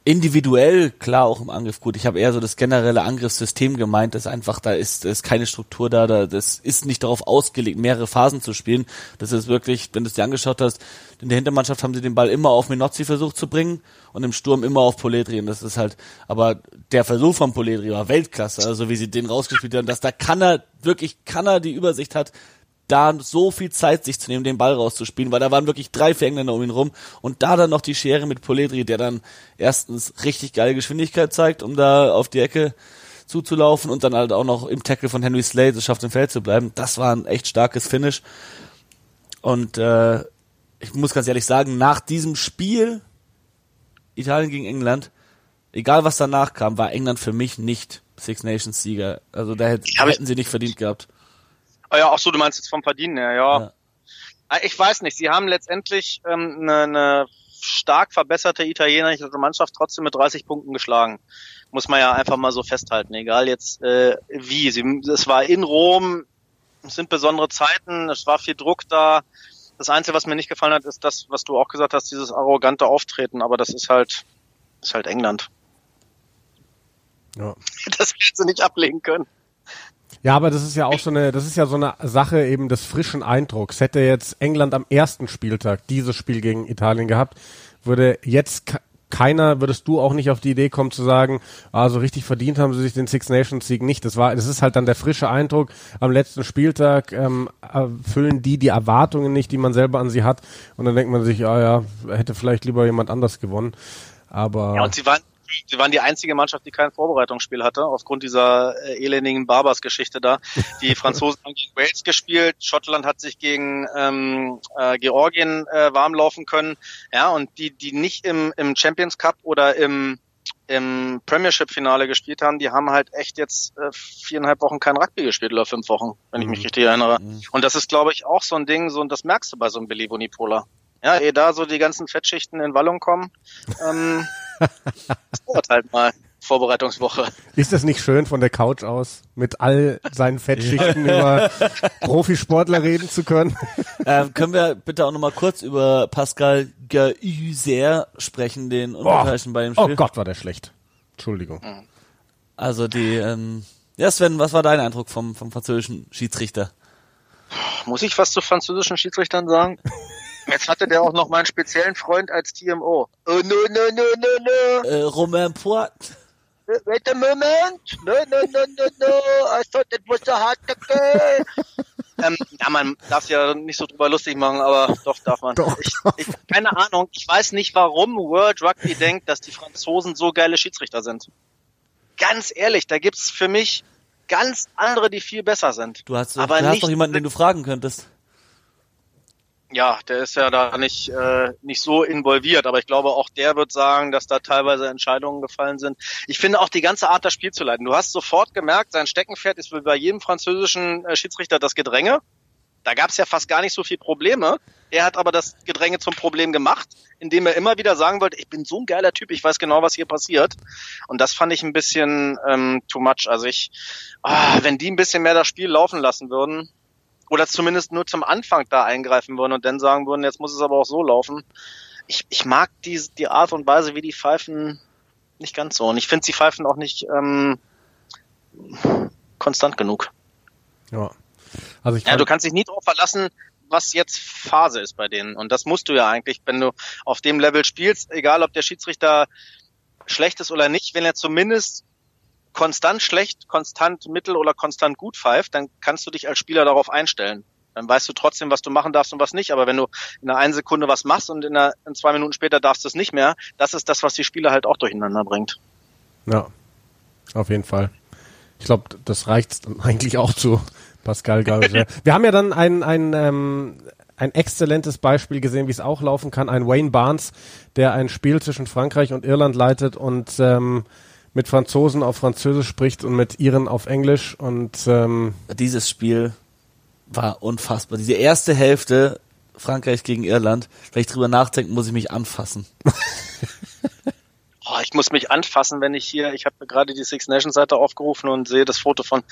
individuell klar auch im Angriff gut. Ich habe eher so das generelle Angriffssystem gemeint, dass einfach da ist, ist keine Struktur da, da, das ist nicht darauf ausgelegt, mehrere Phasen zu spielen. Das ist wirklich, wenn du es dir angeschaut hast, in der Hintermannschaft haben sie den Ball immer auf Minozzi versucht zu bringen und im Sturm immer auf Poletri. Und das ist halt, aber der Versuch von Poletri war Weltklasse, also wie sie den rausgespielt haben, dass da kann er, wirklich kann er die Übersicht hat, da so viel Zeit sich zu nehmen, den Ball rauszuspielen, weil da waren wirklich drei vier Engländer um ihn rum und da dann noch die Schere mit Poledri, der dann erstens richtig geile Geschwindigkeit zeigt, um da auf die Ecke zuzulaufen und dann halt auch noch im Tackle von Henry Slade es schafft im Feld zu bleiben. Das war ein echt starkes Finish. Und äh, ich muss ganz ehrlich sagen, nach diesem Spiel Italien gegen England, egal was danach kam, war England für mich nicht Six Nations Sieger. Also da hätten sie nicht verdient gehabt. Ah ja, ach so, du meinst jetzt vom Verdienen her, ja. ja. Ah, ich weiß nicht, sie haben letztendlich ähm, eine, eine stark verbesserte italienische Mannschaft trotzdem mit 30 Punkten geschlagen. Muss man ja einfach mal so festhalten, egal jetzt äh, wie. Sie, es war in Rom, es sind besondere Zeiten, es war viel Druck da. Das Einzige, was mir nicht gefallen hat, ist das, was du auch gesagt hast, dieses arrogante Auftreten, aber das ist halt, ist halt England. Ja. Das willst du nicht ablegen können. Ja, aber das ist ja auch so eine, das ist ja so eine Sache eben des frischen Eindrucks. Hätte jetzt England am ersten Spieltag dieses Spiel gegen Italien gehabt, würde jetzt keiner, würdest du auch nicht auf die Idee kommen zu sagen, also richtig verdient haben sie sich den Six Nations Sieg nicht. Das war, das ist halt dann der frische Eindruck. Am letzten Spieltag ähm, erfüllen die die Erwartungen nicht, die man selber an sie hat. Und dann denkt man sich, ah ja, hätte vielleicht lieber jemand anders gewonnen. Aber ja, und sie waren sie waren die einzige Mannschaft, die kein Vorbereitungsspiel hatte, aufgrund dieser äh, elendigen Barbers-Geschichte da. Die Franzosen haben gegen Wales gespielt, Schottland hat sich gegen ähm, äh, Georgien äh, warm laufen können. Ja, und die, die nicht im, im Champions Cup oder im im Premiership-Finale gespielt haben, die haben halt echt jetzt äh, viereinhalb Wochen kein Rugby gespielt oder fünf Wochen, wenn ich mich mhm. richtig erinnere. Mhm. Und das ist, glaube ich, auch so ein Ding, so und das merkst du bei so einem Billy Bonipola. Ja, ehe da so die ganzen Fettschichten in Wallung kommen, ähm, das dauert halt mal. Vorbereitungswoche. Ist das nicht schön von der Couch aus, mit all seinen Fettschichten über Profisportler reden zu können? Ähm, können wir bitte auch nochmal kurz über Pascal Gauzer sprechen, den Unterteichen bei dem Spiel? Oh Gott, war der schlecht. Entschuldigung. Also die, ähm, ja Sven, was war dein Eindruck vom, vom französischen Schiedsrichter? Muss ich was zu französischen Schiedsrichtern sagen? Jetzt hatte der auch noch meinen speziellen Freund als TMO. Oh, no, no, no, no, no. Äh, Romain Poit. Wait a moment. No, no, no, no, no. I thought it was a hard tackle. ähm, ja, man darf ja nicht so drüber lustig machen, aber doch darf man. Doch, ich, ich, keine Ahnung. Ich weiß nicht, warum World Rugby denkt, dass die Franzosen so geile Schiedsrichter sind. Ganz ehrlich, da gibt's für mich ganz andere, die viel besser sind. Du hast, aber du hast doch jemanden, den du fragen könntest ja, der ist ja da nicht, äh, nicht so involviert, aber ich glaube, auch der wird sagen, dass da teilweise Entscheidungen gefallen sind. Ich finde auch die ganze Art, das Spiel zu leiten. Du hast sofort gemerkt, sein Steckenpferd ist wie bei jedem französischen äh, Schiedsrichter das Gedränge. Da gab es ja fast gar nicht so viel Probleme. Er hat aber das Gedränge zum Problem gemacht, indem er immer wieder sagen wollte, ich bin so ein geiler Typ, ich weiß genau, was hier passiert. Und das fand ich ein bisschen ähm, too much. Also ich, ah, wenn die ein bisschen mehr das Spiel laufen lassen würden, oder zumindest nur zum Anfang da eingreifen würden und dann sagen würden, jetzt muss es aber auch so laufen. Ich, ich mag die, die Art und Weise, wie die pfeifen, nicht ganz so. Und ich finde, sie pfeifen auch nicht ähm, konstant genug. Ja. Also ich ja, du kannst dich nie darauf verlassen, was jetzt Phase ist bei denen. Und das musst du ja eigentlich, wenn du auf dem Level spielst, egal ob der Schiedsrichter schlecht ist oder nicht, wenn er zumindest konstant schlecht, konstant mittel oder konstant gut pfeift, dann kannst du dich als Spieler darauf einstellen. Dann weißt du trotzdem, was du machen darfst und was nicht. Aber wenn du in einer einen Sekunde was machst und in, einer, in zwei Minuten später darfst du es nicht mehr, das ist das, was die Spieler halt auch durcheinander bringt. Ja, auf jeden Fall. Ich glaube, das reicht eigentlich auch zu Pascal Gauger. Wir haben ja dann ein, ein, ähm, ein exzellentes Beispiel gesehen, wie es auch laufen kann. Ein Wayne Barnes, der ein Spiel zwischen Frankreich und Irland leitet und ähm, mit Franzosen auf Französisch spricht und mit Iren auf Englisch und ähm dieses Spiel war unfassbar. Diese erste Hälfte Frankreich gegen Irland, wenn ich drüber nachdenke, muss ich mich anfassen. oh, ich muss mich anfassen, wenn ich hier, ich habe gerade die Six Nations Seite aufgerufen und sehe das Foto von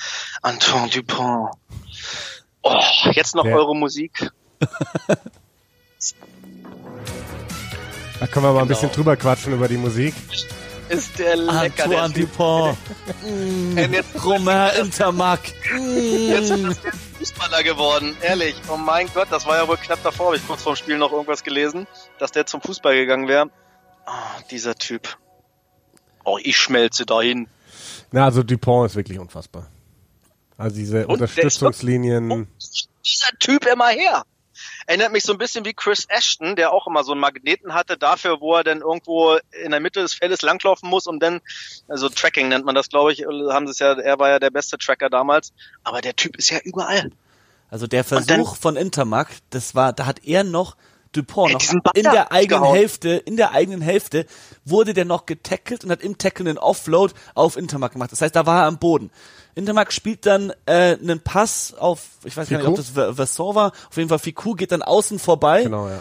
Antoine Dupont. Oh, jetzt noch ja. eure Musik. Da können wir mal genau. ein bisschen drüber quatschen über die Musik ist der lecker. Antoine der Dupont. mm, Romain Intermark. Mm. Jetzt ist er Fußballer geworden, ehrlich. Oh mein Gott, das war ja wohl knapp davor, habe ich kurz vorm Spiel noch irgendwas gelesen, dass der zum Fußball gegangen wäre. Oh, dieser Typ. Oh, ich schmelze dahin. Na, also Dupont ist wirklich unfassbar. Also diese Und Unterstützungslinien. Dieser Typ immer her. Erinnert mich so ein bisschen wie Chris Ashton, der auch immer so einen Magneten hatte dafür, wo er dann irgendwo in der Mitte des Feldes langlaufen muss und dann, also Tracking nennt man das, glaube ich, haben sie es ja, er war ja der beste Tracker damals, aber der Typ ist ja überall. Also der Versuch dann, von Intermac, das war, da hat er noch Dupont noch in der eigenen gehauen. Hälfte, in der eigenen Hälfte wurde der noch getackelt und hat im Tackle einen Offload auf Intermac gemacht. Das heißt, da war er am Boden. Intermark spielt dann äh, einen Pass auf, ich weiß Ficou? gar nicht, ob das Versor war, auf jeden Fall Fiku geht dann außen vorbei, genau, ja.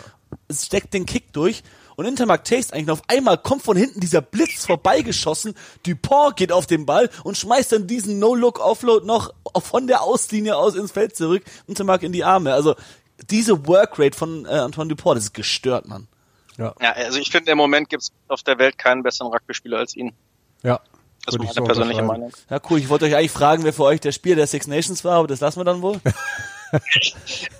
steckt den Kick durch und Intermark Taste eigentlich auf einmal kommt von hinten dieser Blitz vorbeigeschossen, Dupont geht auf den Ball und schmeißt dann diesen No-Look-Offload noch von der Auslinie aus ins Feld zurück, Intermark in die Arme. Also diese Workrate von äh, Antoine Dupont, das ist gestört, Mann. Ja, ja also ich finde, im Moment gibt's auf der Welt keinen besseren Rugby-Spieler als ihn. Ja, Das ist meine so persönliche. Meinung. Ja, cool. Ich wollte euch eigentlich fragen, wer für euch der Spieler der Six Nations war, aber das lassen wir dann wohl.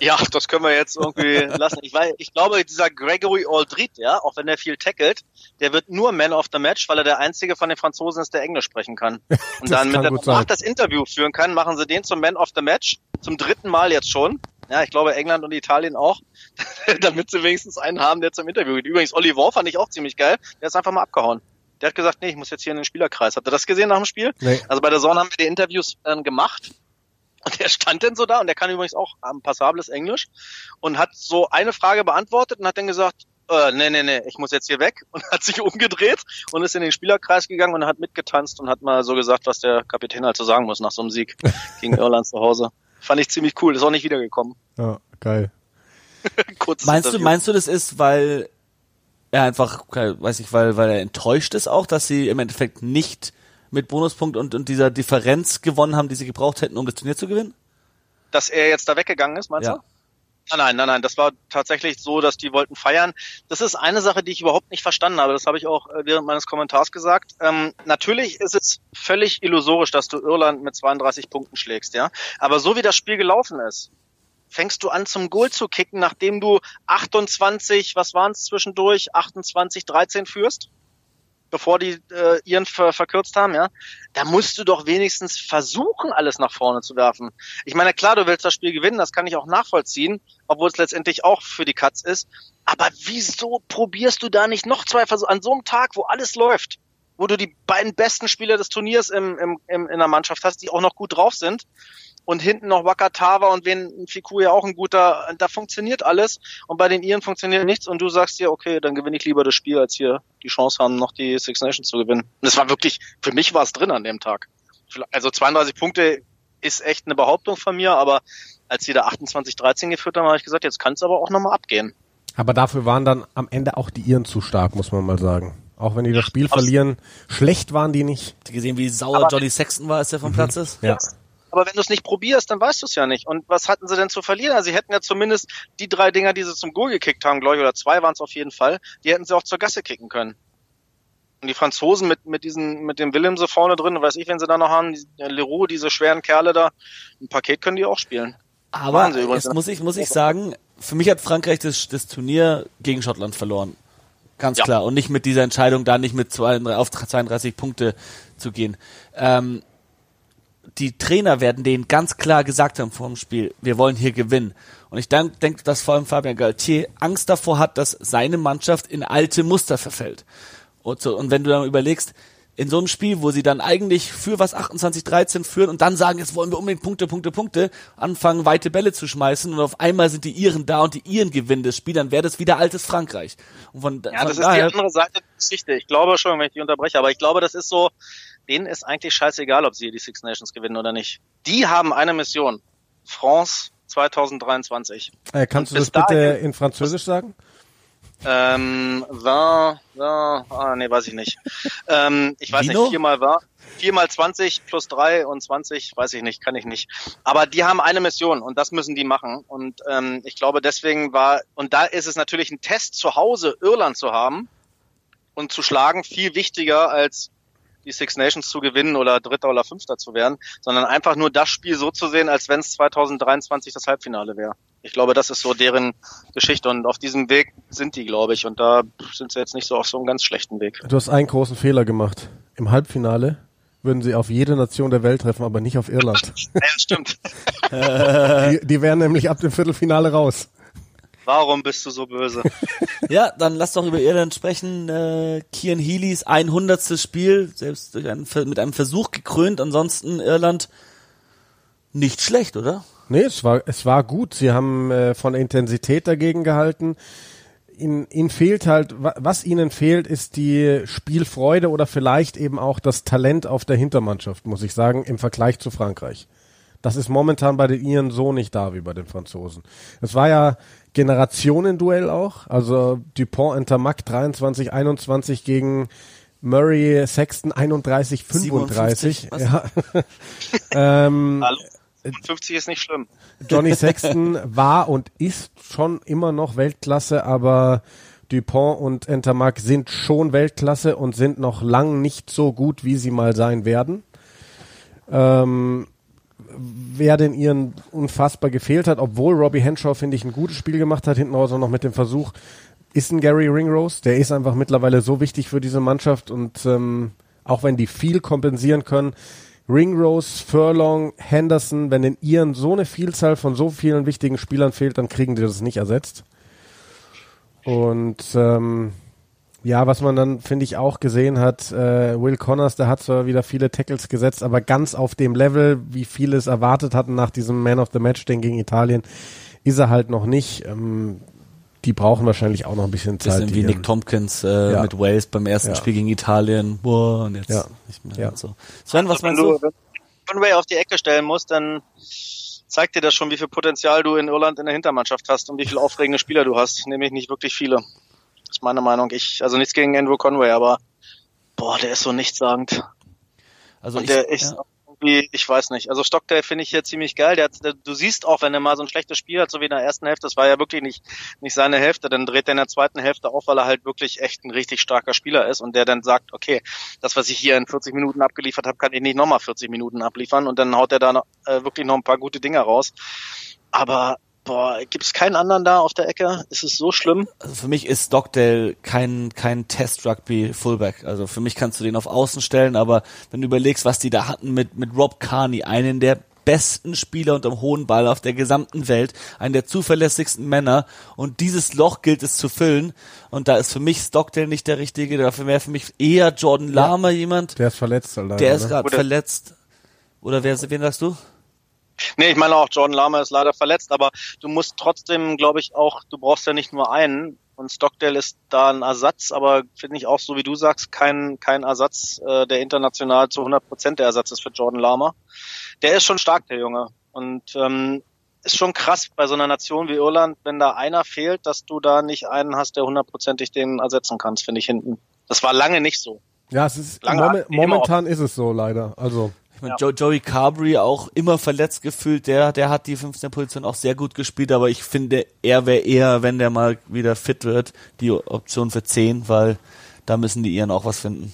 Ja, das können wir jetzt irgendwie lassen. Ich, weiß, ich glaube, dieser Gregory Aldrit, ja, auch wenn er viel tackelt, der wird nur Man of the Match, weil er der einzige von den Franzosen ist, der Englisch sprechen kann. Und dann, wenn er danach sein. das Interview führen kann, machen sie den zum Man of the Match. Zum dritten Mal jetzt schon. Ja, ich glaube England und Italien auch, damit sie wenigstens einen haben, der zum Interview geht. Übrigens, Oliver fand ich auch ziemlich geil. Der ist einfach mal abgehauen. Der hat gesagt, nee, ich muss jetzt hier in den Spielerkreis. Habt ihr das gesehen nach dem Spiel? Nee. Also bei der Sonne haben wir die Interviews ähm, gemacht. Und der stand dann so da und der kann übrigens auch ähm, passables Englisch und hat so eine Frage beantwortet und hat dann gesagt, äh, nee, nee, nee, ich muss jetzt hier weg und hat sich umgedreht und ist in den Spielerkreis gegangen und hat mitgetanzt und hat mal so gesagt, was der Kapitän halt so sagen muss nach so einem Sieg gegen Irland zu Hause. Fand ich ziemlich cool, ist auch nicht wiedergekommen. Ja, geil. Kurzes Meinst du, Interview. meinst du, das ist, weil er einfach, weiß ich, weil, weil er enttäuscht ist auch, dass sie im Endeffekt nicht mit Bonuspunkt und, und dieser Differenz gewonnen haben, die sie gebraucht hätten, um das Turnier zu gewinnen? dass er jetzt da weggegangen ist, meinst Ja. du? Nein, nein, nein, nein, das war tatsächlich so, dass die wollten feiern. Das ist eine Sache, die ich überhaupt nicht verstanden habe. Das habe ich auch äh, während meines Kommentars gesagt. Ähm, natürlich ist es völlig illusorisch, dass du Irland mit 32 Punkten schlägst, ja. Aber so wie das Spiel gelaufen ist, fängst du an zum Goal zu kicken, nachdem du 28, was waren es zwischendurch, 28, 13 führst, bevor die äh, ihren ver verkürzt haben, ja. Da musst du doch wenigstens versuchen, alles nach vorne zu werfen. Ich meine, klar, du willst das Spiel gewinnen, das kann ich auch nachvollziehen, obwohl es letztendlich auch für die Katz ist. Aber wieso probierst du da nicht noch zwei Versuche an so einem Tag, wo alles läuft, wo du die beiden besten Spieler des Turniers im, im, im, in der Mannschaft hast, die auch noch gut drauf sind und hinten noch Wakatawa und wen Fiku ja auch ein guter, da funktioniert alles und bei den Iren funktioniert nichts und du sagst dir, okay, dann gewinne ich lieber das Spiel, als hier die Chance haben, noch die Six Nations zu gewinnen. Und es war wirklich, für mich war es drin an dem Tag. Also 32 Punkte ist echt eine Behauptung von mir, aber als sie da 28-13 geführt haben, habe ich gesagt, jetzt kann es aber auch nochmal abgehen. Aber dafür waren dann am Ende auch die Iren zu stark, muss man mal sagen. Auch wenn die das Spiel verlieren, schlecht waren die nicht. Habt ihr gesehen, wie sauer Aber- Johnny Sexton war, als er vom Platz ist? Ja. Aber wenn du es nicht probierst, dann weißt du es ja nicht. Und was hatten sie denn zu verlieren? Also sie hätten ja zumindest die drei Dinger, die sie zum Goal gekickt haben, glaube ich, oder zwei waren es auf jeden Fall, die hätten sie auch zur Gasse kicken können. Und die Franzosen mit, mit diesen, mit dem Willemse vorne drin, weiß ich, wenn sie da noch haben, die- der Leroux, diese schweren Kerle da, ein Paket können die auch spielen. Aber jetzt muss ich, muss ich sagen, für mich hat Frankreich das, das Turnier gegen Schottland verloren. Ganz Ja. klar. Und nicht mit dieser Entscheidung, da nicht mit 32, auf 32 Punkte zu gehen. Ähm, die Trainer werden denen ganz klar gesagt haben vor dem Spiel, wir wollen hier gewinnen. Und ich denke, dass vor allem Fabien Galtier Angst davor hat, dass seine Mannschaft in alte Muster verfällt. Und, so, und wenn du dann überlegst, in so einem Spiel, wo sie dann eigentlich für was 28-13 führen und dann sagen, jetzt wollen wir unbedingt Punkte, Punkte, Punkte, anfangen weite Bälle zu schmeißen und auf einmal sind die Iren da und die Iren gewinnen das Spiel, dann wäre das wieder altes Frankreich. Und von, Ja, von das ist die andere Seite der Geschichte. Ich glaube schon, wenn ich die unterbreche, aber ich glaube, das ist so, denen ist eigentlich scheißegal, ob sie die Six Nations gewinnen oder nicht. Die haben eine Mission. France 2023. Äh, kannst du das bitte dahin- in Französisch sagen? Ähm, war, war, ah, nee, weiß ich nicht. ähm, ich weiß Vino? nicht, viermal war. Viermal 20 plus drei und 20, weiß ich nicht, kann ich nicht. Aber die haben eine Mission und das müssen die machen. Und ähm, ich glaube, deswegen war, und da ist es natürlich ein Test zu Hause, Irland zu haben und zu schlagen, viel wichtiger als die Six Nations zu gewinnen oder Dritter oder Fünfter zu werden, sondern einfach nur das Spiel so zu sehen, als wenn es 2023 das Halbfinale wäre. Ich glaube, das ist so deren Geschichte und auf diesem Weg sind die, glaube ich, und da sind sie jetzt nicht so auf so einem ganz schlechten Weg. Du hast einen großen Fehler gemacht. Im Halbfinale würden sie auf jede Nation der Welt treffen, aber nicht auf Irland. Ja, stimmt. die, die wären nämlich ab dem Viertelfinale raus. Warum bist du so böse? ja, dann lass doch über Irland sprechen. Äh, Kian Healys 100. Spiel, selbst durch einen, mit einem Versuch gekrönt. Ansonsten Irland nicht schlecht, oder? Nee, es war, es war gut. Sie haben äh, von Intensität dagegen gehalten. Ihnen, ihnen fehlt halt, wa- was ihnen fehlt, ist die Spielfreude oder vielleicht eben auch das Talent auf der Hintermannschaft, muss ich sagen, im Vergleich zu Frankreich. Das ist momentan bei den Iren so nicht da wie bei den Franzosen. Es war ja Generationenduell auch, also Dupont Intermac 23, 21 gegen Murray Sexton 31, 35. 57, was? Ja. ähm, Hallo? 50 ist nicht schlimm. Johnny Sexton war und ist schon immer noch Weltklasse, aber Dupont und Entermark sind schon Weltklasse und sind noch lang nicht so gut, wie sie mal sein werden. Ähm, wer denn ihren unfassbar gefehlt hat, obwohl Robbie Henshaw, finde ich, ein gutes Spiel gemacht hat, hinten raus auch noch mit dem Versuch, ist ein Gary Ringrose. Der ist einfach mittlerweile so wichtig für diese Mannschaft und ähm, auch wenn die viel kompensieren können, Ringrose, Furlong, Henderson, wenn in ihren so eine Vielzahl von so vielen wichtigen Spielern fehlt, dann kriegen die das nicht ersetzt. Und ähm, ja, was man dann, finde ich, auch gesehen hat, äh, Will Connors, der hat zwar wieder viele Tackles gesetzt, aber ganz auf dem Level, wie viele es erwartet hatten nach diesem Man of the Match Ding gegen Italien, ist er halt noch nicht. Ähm, die brauchen wahrscheinlich auch noch ein bisschen Zeit. Bisschen wie Nick Tompkins äh, Ja. mit Wales beim ersten Ja. Spiel gegen Italien. Boah, und jetzt Ja. nicht mehr. Ja. So. Sven, was wenn meinst du du? Conway auf die Ecke stellen musst, dann zeigt dir das schon, wie viel Potenzial du in Irland in der Hintermannschaft hast und wie viele aufregende Spieler du hast. Nämlich nicht wirklich viele. Das ist meine Meinung. Ich, also nichts gegen Andrew Conway, aber boah, der ist so nichtssagend. Also und ich, der ist ja. irgendwie, ich weiß nicht. Also Stockdale finde ich hier ziemlich geil. Der, hat, der, du siehst auch, wenn er mal so ein schlechtes Spiel hat, so wie in der ersten Hälfte, das war ja wirklich nicht, nicht seine Hälfte, dann dreht er in der zweiten Hälfte auf, weil er halt wirklich echt ein richtig starker Spieler ist und der dann sagt, okay, das, was ich hier in 40 Minuten abgeliefert habe, kann ich nicht nochmal 40 Minuten abliefern und dann haut er da noch, äh, wirklich noch ein paar gute Dinger raus. Aber boah, gibt es keinen anderen da auf der Ecke? Ist es so schlimm? also für mich ist Stockdale kein, kein Test-Rugby-Fullback. Also für mich kannst du den auf Außen stellen, aber wenn du überlegst, was die da hatten mit, mit Rob Carney, einen der besten Spieler unterm hohen Ball auf der gesamten Welt, einen der zuverlässigsten Männer und dieses Loch gilt es zu füllen und da ist für mich Stockdale nicht der richtige, dafür wäre für mich eher Jordan Lama jemand, der ist verletzt, Alter. der ist gerade verletzt. Oder wer, wen sagst du? Nee, ich meine auch, Jordan Lama ist leider verletzt, aber du musst trotzdem, glaube ich, auch, du brauchst ja nicht nur einen. Und Stockdale ist da ein Ersatz, aber finde ich auch, so wie du sagst, kein, kein Ersatz, äh, der international zu 100 Prozent der Ersatz ist für Jordan Lama. Der ist schon stark, der Junge. Und ähm, ist schon krass bei so einer Nation wie Irland, wenn da einer fehlt, dass du da nicht einen hast, der hundertprozentig den ersetzen kannst, finde ich hinten. Das war lange nicht so. Ja, es ist Lange momentan ist es so leider. Also meine, jo Joey Carberry auch immer verletzt gefühlt, der, der hat die 15 Position auch sehr gut gespielt, aber ich finde, er wäre eher, wenn der mal wieder fit wird, die Option für 10, weil da müssen die ihren auch was finden.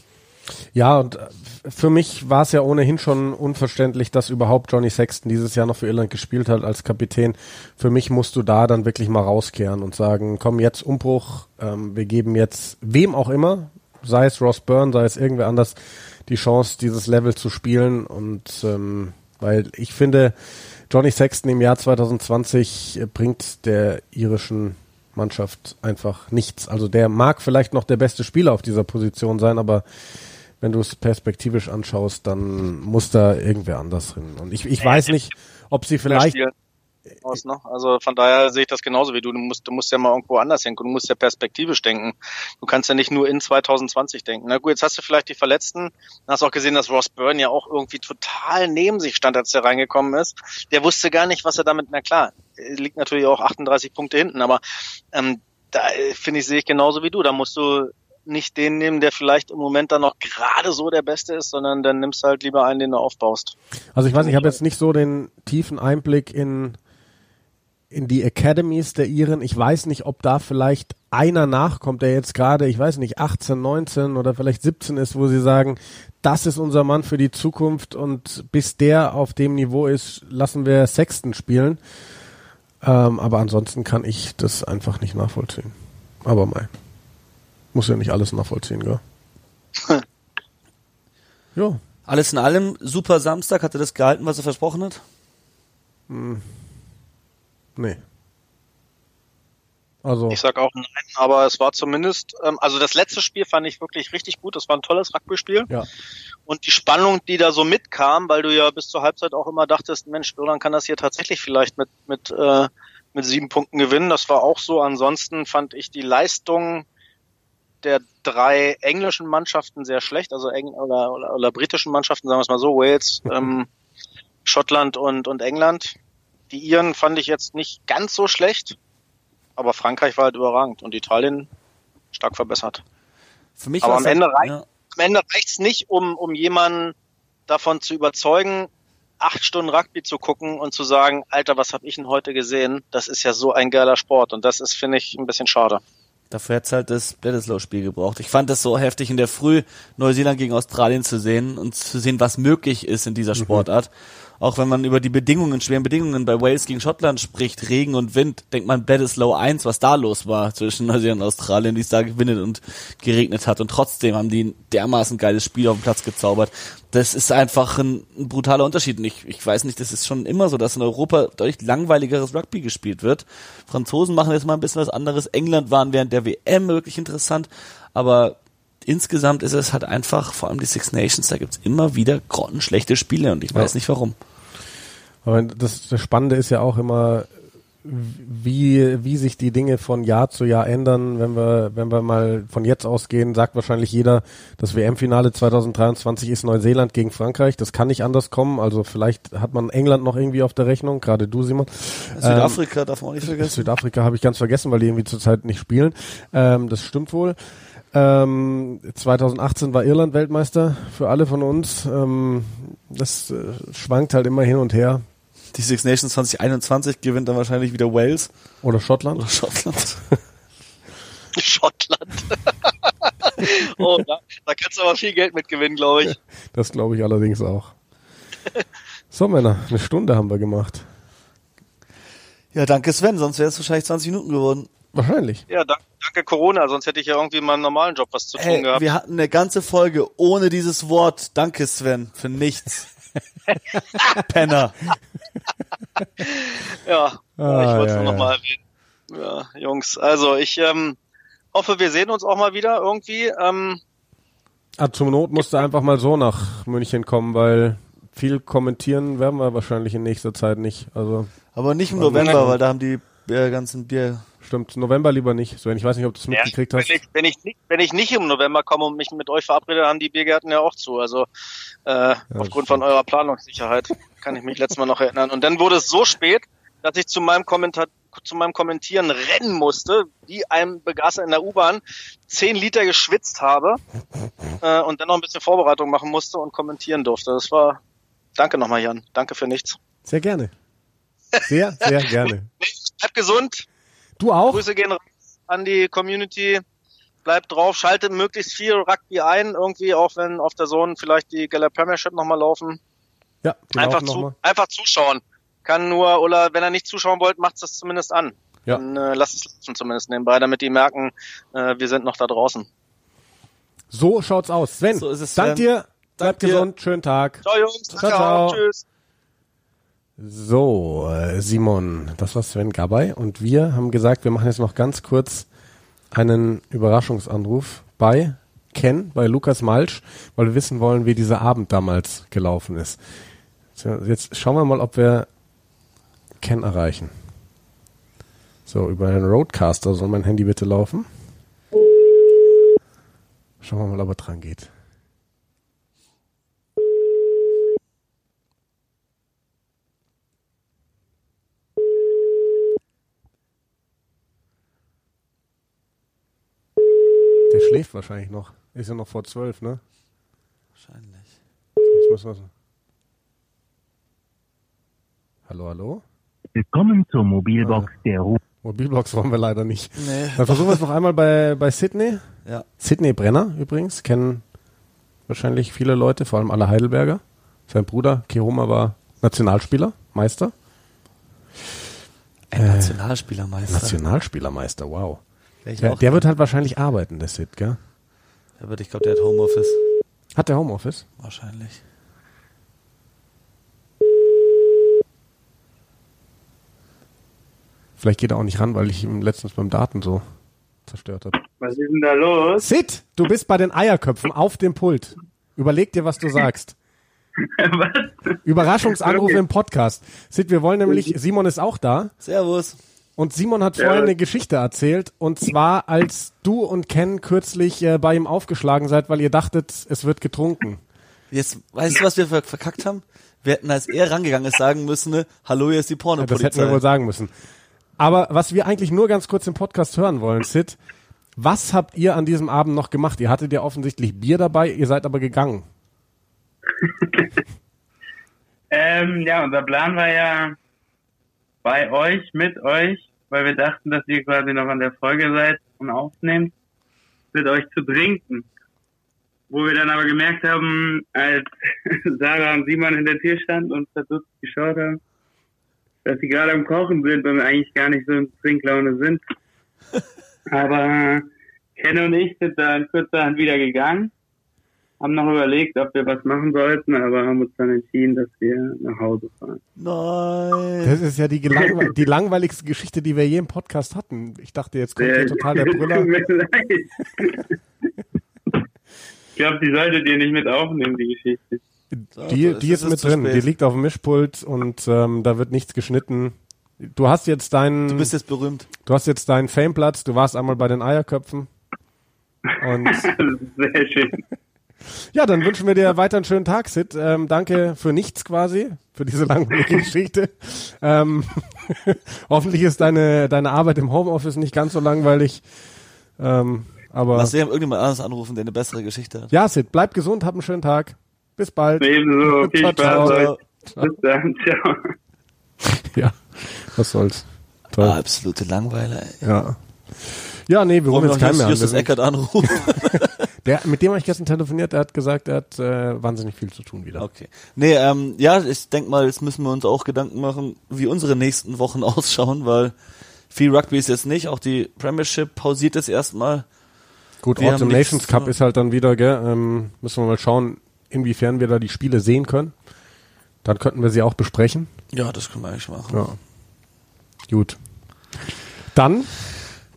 ja, und äh, für mich war es ja ohnehin schon unverständlich, dass überhaupt Johnny Sexton dieses Jahr noch für Irland gespielt hat als Kapitän. Für mich musst du da dann wirklich mal rauskehren und sagen, komm jetzt Umbruch, ähm, wir geben jetzt wem auch immer, sei es Ross Byrne, sei es irgendwer anders, die Chance, dieses Level zu spielen und ähm, weil ich finde, Johnny Sexton im Jahr 2020 bringt der irischen Mannschaft einfach nichts. Also der mag vielleicht noch der beste Spieler auf dieser Position sein, aber wenn du es perspektivisch anschaust, dann muss da irgendwer anders hin. Und ich, ich weiß nicht, ob sie vielleicht aus, ne? Also von daher sehe ich das genauso wie du. Du musst, du musst ja mal irgendwo anders denken. Du musst ja perspektivisch denken. Du kannst ja nicht nur in 2020 denken. Na gut, jetzt hast du vielleicht die Verletzten. Dann hast du auch gesehen, dass Ross Byrne ja auch irgendwie total neben sich stand, als der reingekommen ist. Der wusste gar nicht, was er damit, na klar, liegt natürlich auch 38 Punkte hinten, aber ähm, da äh, finde ich, sehe ich genauso wie du. Da musst du nicht den nehmen, der vielleicht im Moment dann noch gerade so der Beste ist, sondern dann nimmst du halt lieber einen, den du aufbaust. Also ich weiß, ich habe jetzt nicht so den tiefen Einblick in in die Academies der Iren. Ich weiß nicht, ob da vielleicht einer nachkommt, der jetzt gerade, ich weiß nicht, 18, 19 oder vielleicht 17 ist, wo sie sagen, das ist unser Mann für die Zukunft und bis der auf dem Niveau ist, lassen wir Sexton spielen. Ähm, aber ansonsten kann ich das einfach nicht nachvollziehen. Aber mei. Muss ja nicht alles nachvollziehen, gell? jo. Alles in allem, super Samstag, hat er das gehalten, was er versprochen hat? Nee. Also, Ich sag auch nein, aber es war zumindest, ähm, also das letzte Spiel fand ich wirklich richtig gut. Das war ein tolles Rugby-Spiel. ja. Und die Spannung, die da so mitkam, weil du ja bis zur Halbzeit auch immer dachtest, Mensch, Irland kann das hier tatsächlich vielleicht mit, mit, äh, mit sieben Punkten gewinnen. Das war auch so. Ansonsten fand ich die Leistung der drei englischen Mannschaften sehr schlecht, also Eng oder, oder, oder britischen Mannschaften, sagen wir es mal so, Wales, ähm, Schottland und, und England. Die Iren fand ich jetzt nicht ganz so schlecht, aber Frankreich war halt überragend und Italien stark verbessert. Für mich Aber am Ende halt- reicht- ja. Am Ende reicht's nicht, um, um jemanden davon zu überzeugen, acht Stunden Rugby zu gucken und zu sagen, Alter, was habe ich denn heute gesehen? Das ist ja so ein geiler Sport und das ist, finde ich, ein bisschen schade. Dafür hat's halt das Bledisloe-Spiel gebraucht. Ich fand das so heftig in der Früh, Neuseeland gegen Australien zu sehen und zu sehen, was möglich ist in dieser Sportart. Auch wenn man über die Bedingungen, schweren Bedingungen bei Wales gegen Schottland spricht, Regen und Wind, denkt man Bledisloe 1, was da los war zwischen Neuseeland und Australien, die es da gewinnet und geregnet hat. Und trotzdem haben die ein dermaßen geiles Spiel auf den Platz gezaubert. Das ist einfach ein, ein brutaler Unterschied. Und ich, ich weiß nicht, das ist schon immer so, dass in Europa deutlich langweiligeres Rugby gespielt wird. Franzosen machen jetzt mal ein bisschen was anderes. England waren während der WM wirklich interessant. Aber insgesamt ist es halt einfach, vor allem die Six Nations, da gibt's immer wieder grottenschlechte Spiele und ich weiß Ja. nicht warum. Aber das, das Spannende ist ja auch immer, wie, wie sich die Dinge von Jahr zu Jahr ändern. Wenn wir, wenn wir mal von jetzt ausgehen, sagt wahrscheinlich jeder, das WM-Finale 2023 ist Neuseeland gegen Frankreich. Das kann nicht anders kommen. Also vielleicht hat man England noch irgendwie auf der Rechnung, gerade du, Simon. Südafrika darf man auch nicht vergessen. Südafrika habe ich ganz vergessen, weil die irgendwie zurzeit nicht spielen. Ähm, das stimmt wohl. Ähm, 2018 war Irland Weltmeister für alle von uns. Ähm, das äh, schwankt halt immer hin und her. Die Six Nations 2021 gewinnt dann wahrscheinlich wieder Wales Oder Schottland. oder Schottland. Schottland. oh, da, da kannst du aber viel Geld mit gewinnen, glaube ich. Das glaube ich allerdings auch. So, Männer, eine Stunde haben wir gemacht. Ja, danke Sven, sonst wäre es wahrscheinlich 20 Minuten geworden. Wahrscheinlich. Ja, danke, danke Corona, sonst hätte ich ja irgendwie mal einen normalen Job was zu tun Ey, gehabt. wir hatten eine ganze Folge ohne dieses Wort. Danke Sven, für nichts. Penner. Ja, Ah, ich wollte es ja, nur ja. nochmal erwähnen. Ja, Jungs, also ich ähm, hoffe, wir sehen uns auch mal wieder irgendwie. Ähm, Ah, zum Not musste einfach mal so nach München kommen, weil viel kommentieren werden wir wahrscheinlich in nächster Zeit nicht. Also Aber nicht im November, weil da haben die äh, ganzen Bier. Stimmt, November lieber nicht. Sven, ich weiß nicht, ob du es ja, mitgekriegt wenn, hast. ich, wenn, ich nicht, wenn ich nicht im November komme und mich mit euch verabrede, haben die Biergärten ja auch zu. Also äh, aufgrund von eurer Planungssicherheit kann ich mich letztes Mal noch erinnern. Und dann wurde es so spät, dass ich zu meinem Kommentar zu meinem Kommentieren rennen musste, wie ein Begaser in der U-Bahn, zehn Liter geschwitzt habe äh, und dann noch ein bisschen Vorbereitung machen musste und kommentieren durfte. Das war, danke nochmal Jan, danke für nichts. Sehr gerne. Sehr, sehr gerne. Bleib gesund, Du auch? Grüße gehen an die Community. Bleibt drauf, schaltet möglichst viel Rugby ein, irgendwie, auch wenn auf der Zone vielleicht die Gala Premiership nochmal laufen. Ja, die Einfach, laufen noch zu, mal. einfach zuschauen. Kann nur, oder wenn ihr nicht zuschauen wollt, macht das zumindest an. Ja. Dann äh, lasst es laufen zumindest nebenbei, damit die merken, äh, wir sind noch da draußen. So schaut's aus. Sven, So ist es, dank Sven. dir. Bleib Dank dir. gesund. Schönen Tag. Ciao Jungs, Ciao, ciao. auch, tschüss. So, äh, Simon, das war Sven Gabay und wir haben gesagt, wir machen jetzt noch ganz kurz einen Überraschungsanruf bei Ken, bei Lukas Malsch, weil wir wissen wollen, wie dieser Abend damals gelaufen ist. Jetzt schauen wir mal, ob wir Ken erreichen. So, über einen Roadcaster soll mein Handy bitte laufen. Schauen wir mal, ob er dran geht. Schläft wahrscheinlich noch. Ist ja noch vor zwölf, ne? Wahrscheinlich. Sonst müssen wir's- Hallo, hallo? Willkommen zur Mobilbox der Ruf. Mobilbox wollen wir leider nicht. Nee. Dann versuchen wir es noch einmal bei, bei Sydney. Ja. Sydney Brenner übrigens, kennen wahrscheinlich viele Leute, vor allem alle Heidelberger. Sein Bruder Kiroma war Nationalspieler, Meister. Ein Nationalspielermeister. Nationalspielermeister, wow. Ich Der, wird halt wahrscheinlich arbeiten, der Sid, gell? Der wird, ich glaube, der hat Homeoffice. Hat der Homeoffice? Wahrscheinlich. Vielleicht geht er auch nicht ran, weil ich ihm letztens beim Daten so zerstört habe. Was ist denn da los? Sid, du bist bei den Eierköpfen auf dem Pult. Überleg dir, was du sagst. Was? Überraschungsanruf Okay. im Podcast. Sid, wir wollen nämlich, Simon ist auch da. Servus. Und Simon hat Ja. vorhin eine Geschichte erzählt. Und zwar, als du und Ken kürzlich äh, bei ihm aufgeschlagen seid, weil ihr dachtet, es wird getrunken. Jetzt, weißt du, was wir ver verkackt haben? Wir hätten, als er rangegangen ist, sagen müssen, ne, hallo, hier ist die Ja, das Pornopolizei. hätten wir wohl sagen müssen. Aber was wir eigentlich nur ganz kurz im Podcast hören wollen, Sid, was habt ihr an diesem Abend noch gemacht? Ihr hattet ja offensichtlich Bier dabei, ihr seid aber gegangen. Ähm, ja, unser Plan war ja bei euch, mit euch, weil wir dachten, dass ihr quasi noch an der Folge seid, und aufnehmt, mit euch zu trinken. Wo wir dann aber gemerkt haben, als Sarah und Simon in der Tür standen und verdutzt geschaut haben, dass sie gerade am Kochen sind und eigentlich gar nicht so in Trinklaune sind. Aber Ken und ich sind dann kurzerhand wieder gegangen, haben noch überlegt, ob wir was machen sollten, aber haben uns dann entschieden, dass wir nach Hause fahren. Nein. Das ist ja die, gelangwe die langweiligste Geschichte, die wir je im Podcast hatten. Ich dachte, jetzt kommt hier total der Brüller. Tut mir leid. ich glaube, die solltet ihr nicht mit aufnehmen, die Geschichte. Die, die ist mit drin. spät. Die liegt auf dem Mischpult und ähm, da wird nichts geschnitten. Du hast jetzt deinen, Du bist jetzt berühmt. du hast jetzt deinen Fameplatz. Du warst einmal bei den Eierköpfen. Und Das ist sehr schön. Ja, dann wünschen wir dir weiter einen schönen Tag, Sid. Ähm, danke für nichts quasi, für diese langweilige Geschichte. Ähm, hoffentlich ist deine, deine Arbeit im Homeoffice nicht ganz so langweilig. Ähm, aber Lass dir irgendjemand anderes anrufen, der eine bessere Geschichte hat. ja, Sid, bleib gesund, hab einen schönen Tag. Bis bald. Ebenso. Viel Ciao, Spaß ciao. euch. Bis dann. Ciao. Ja, was soll's. Toll. Ah, absolute Langweiler. ey. Ja. Ja, nee, wir Wollen rufen jetzt keinen mehr an. Justus Eckert anrufen? Der, mit dem habe ich gestern telefoniert, der hat gesagt, er hat äh, wahnsinnig viel zu tun wieder. Okay. Nee, ähm, ja, ich denk mal, jetzt müssen wir uns auch Gedanken machen, wie unsere nächsten Wochen ausschauen, weil viel Rugby ist jetzt nicht, auch die Premiership pausiert jetzt erstmal. Gut, haben nichts Nations Cup ist halt dann wieder, gell, ähm, müssen wir mal schauen, inwiefern wir da die Spiele sehen können. Dann könnten wir sie auch besprechen. Ja, das können wir eigentlich machen. Ja. Gut. Dann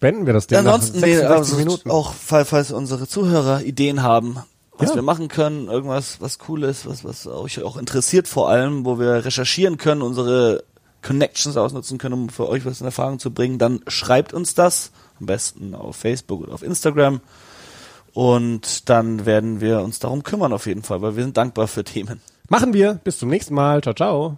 beenden wir das Ding Ansonsten, nach nee, 66 also Minuten. auch fall- falls unsere Zuhörer Ideen haben, was Ja. wir machen können, irgendwas, was cool ist, was, was euch auch interessiert vor allem, wo wir recherchieren können, unsere Connections ausnutzen können, um für euch was in Erfahrung zu bringen, dann schreibt uns das. Am besten auf Facebook oder auf Instagram. Und dann werden wir uns darum kümmern auf jeden Fall, weil wir sind dankbar für Themen. Machen wir. Bis zum nächsten Mal. Ciao, ciao.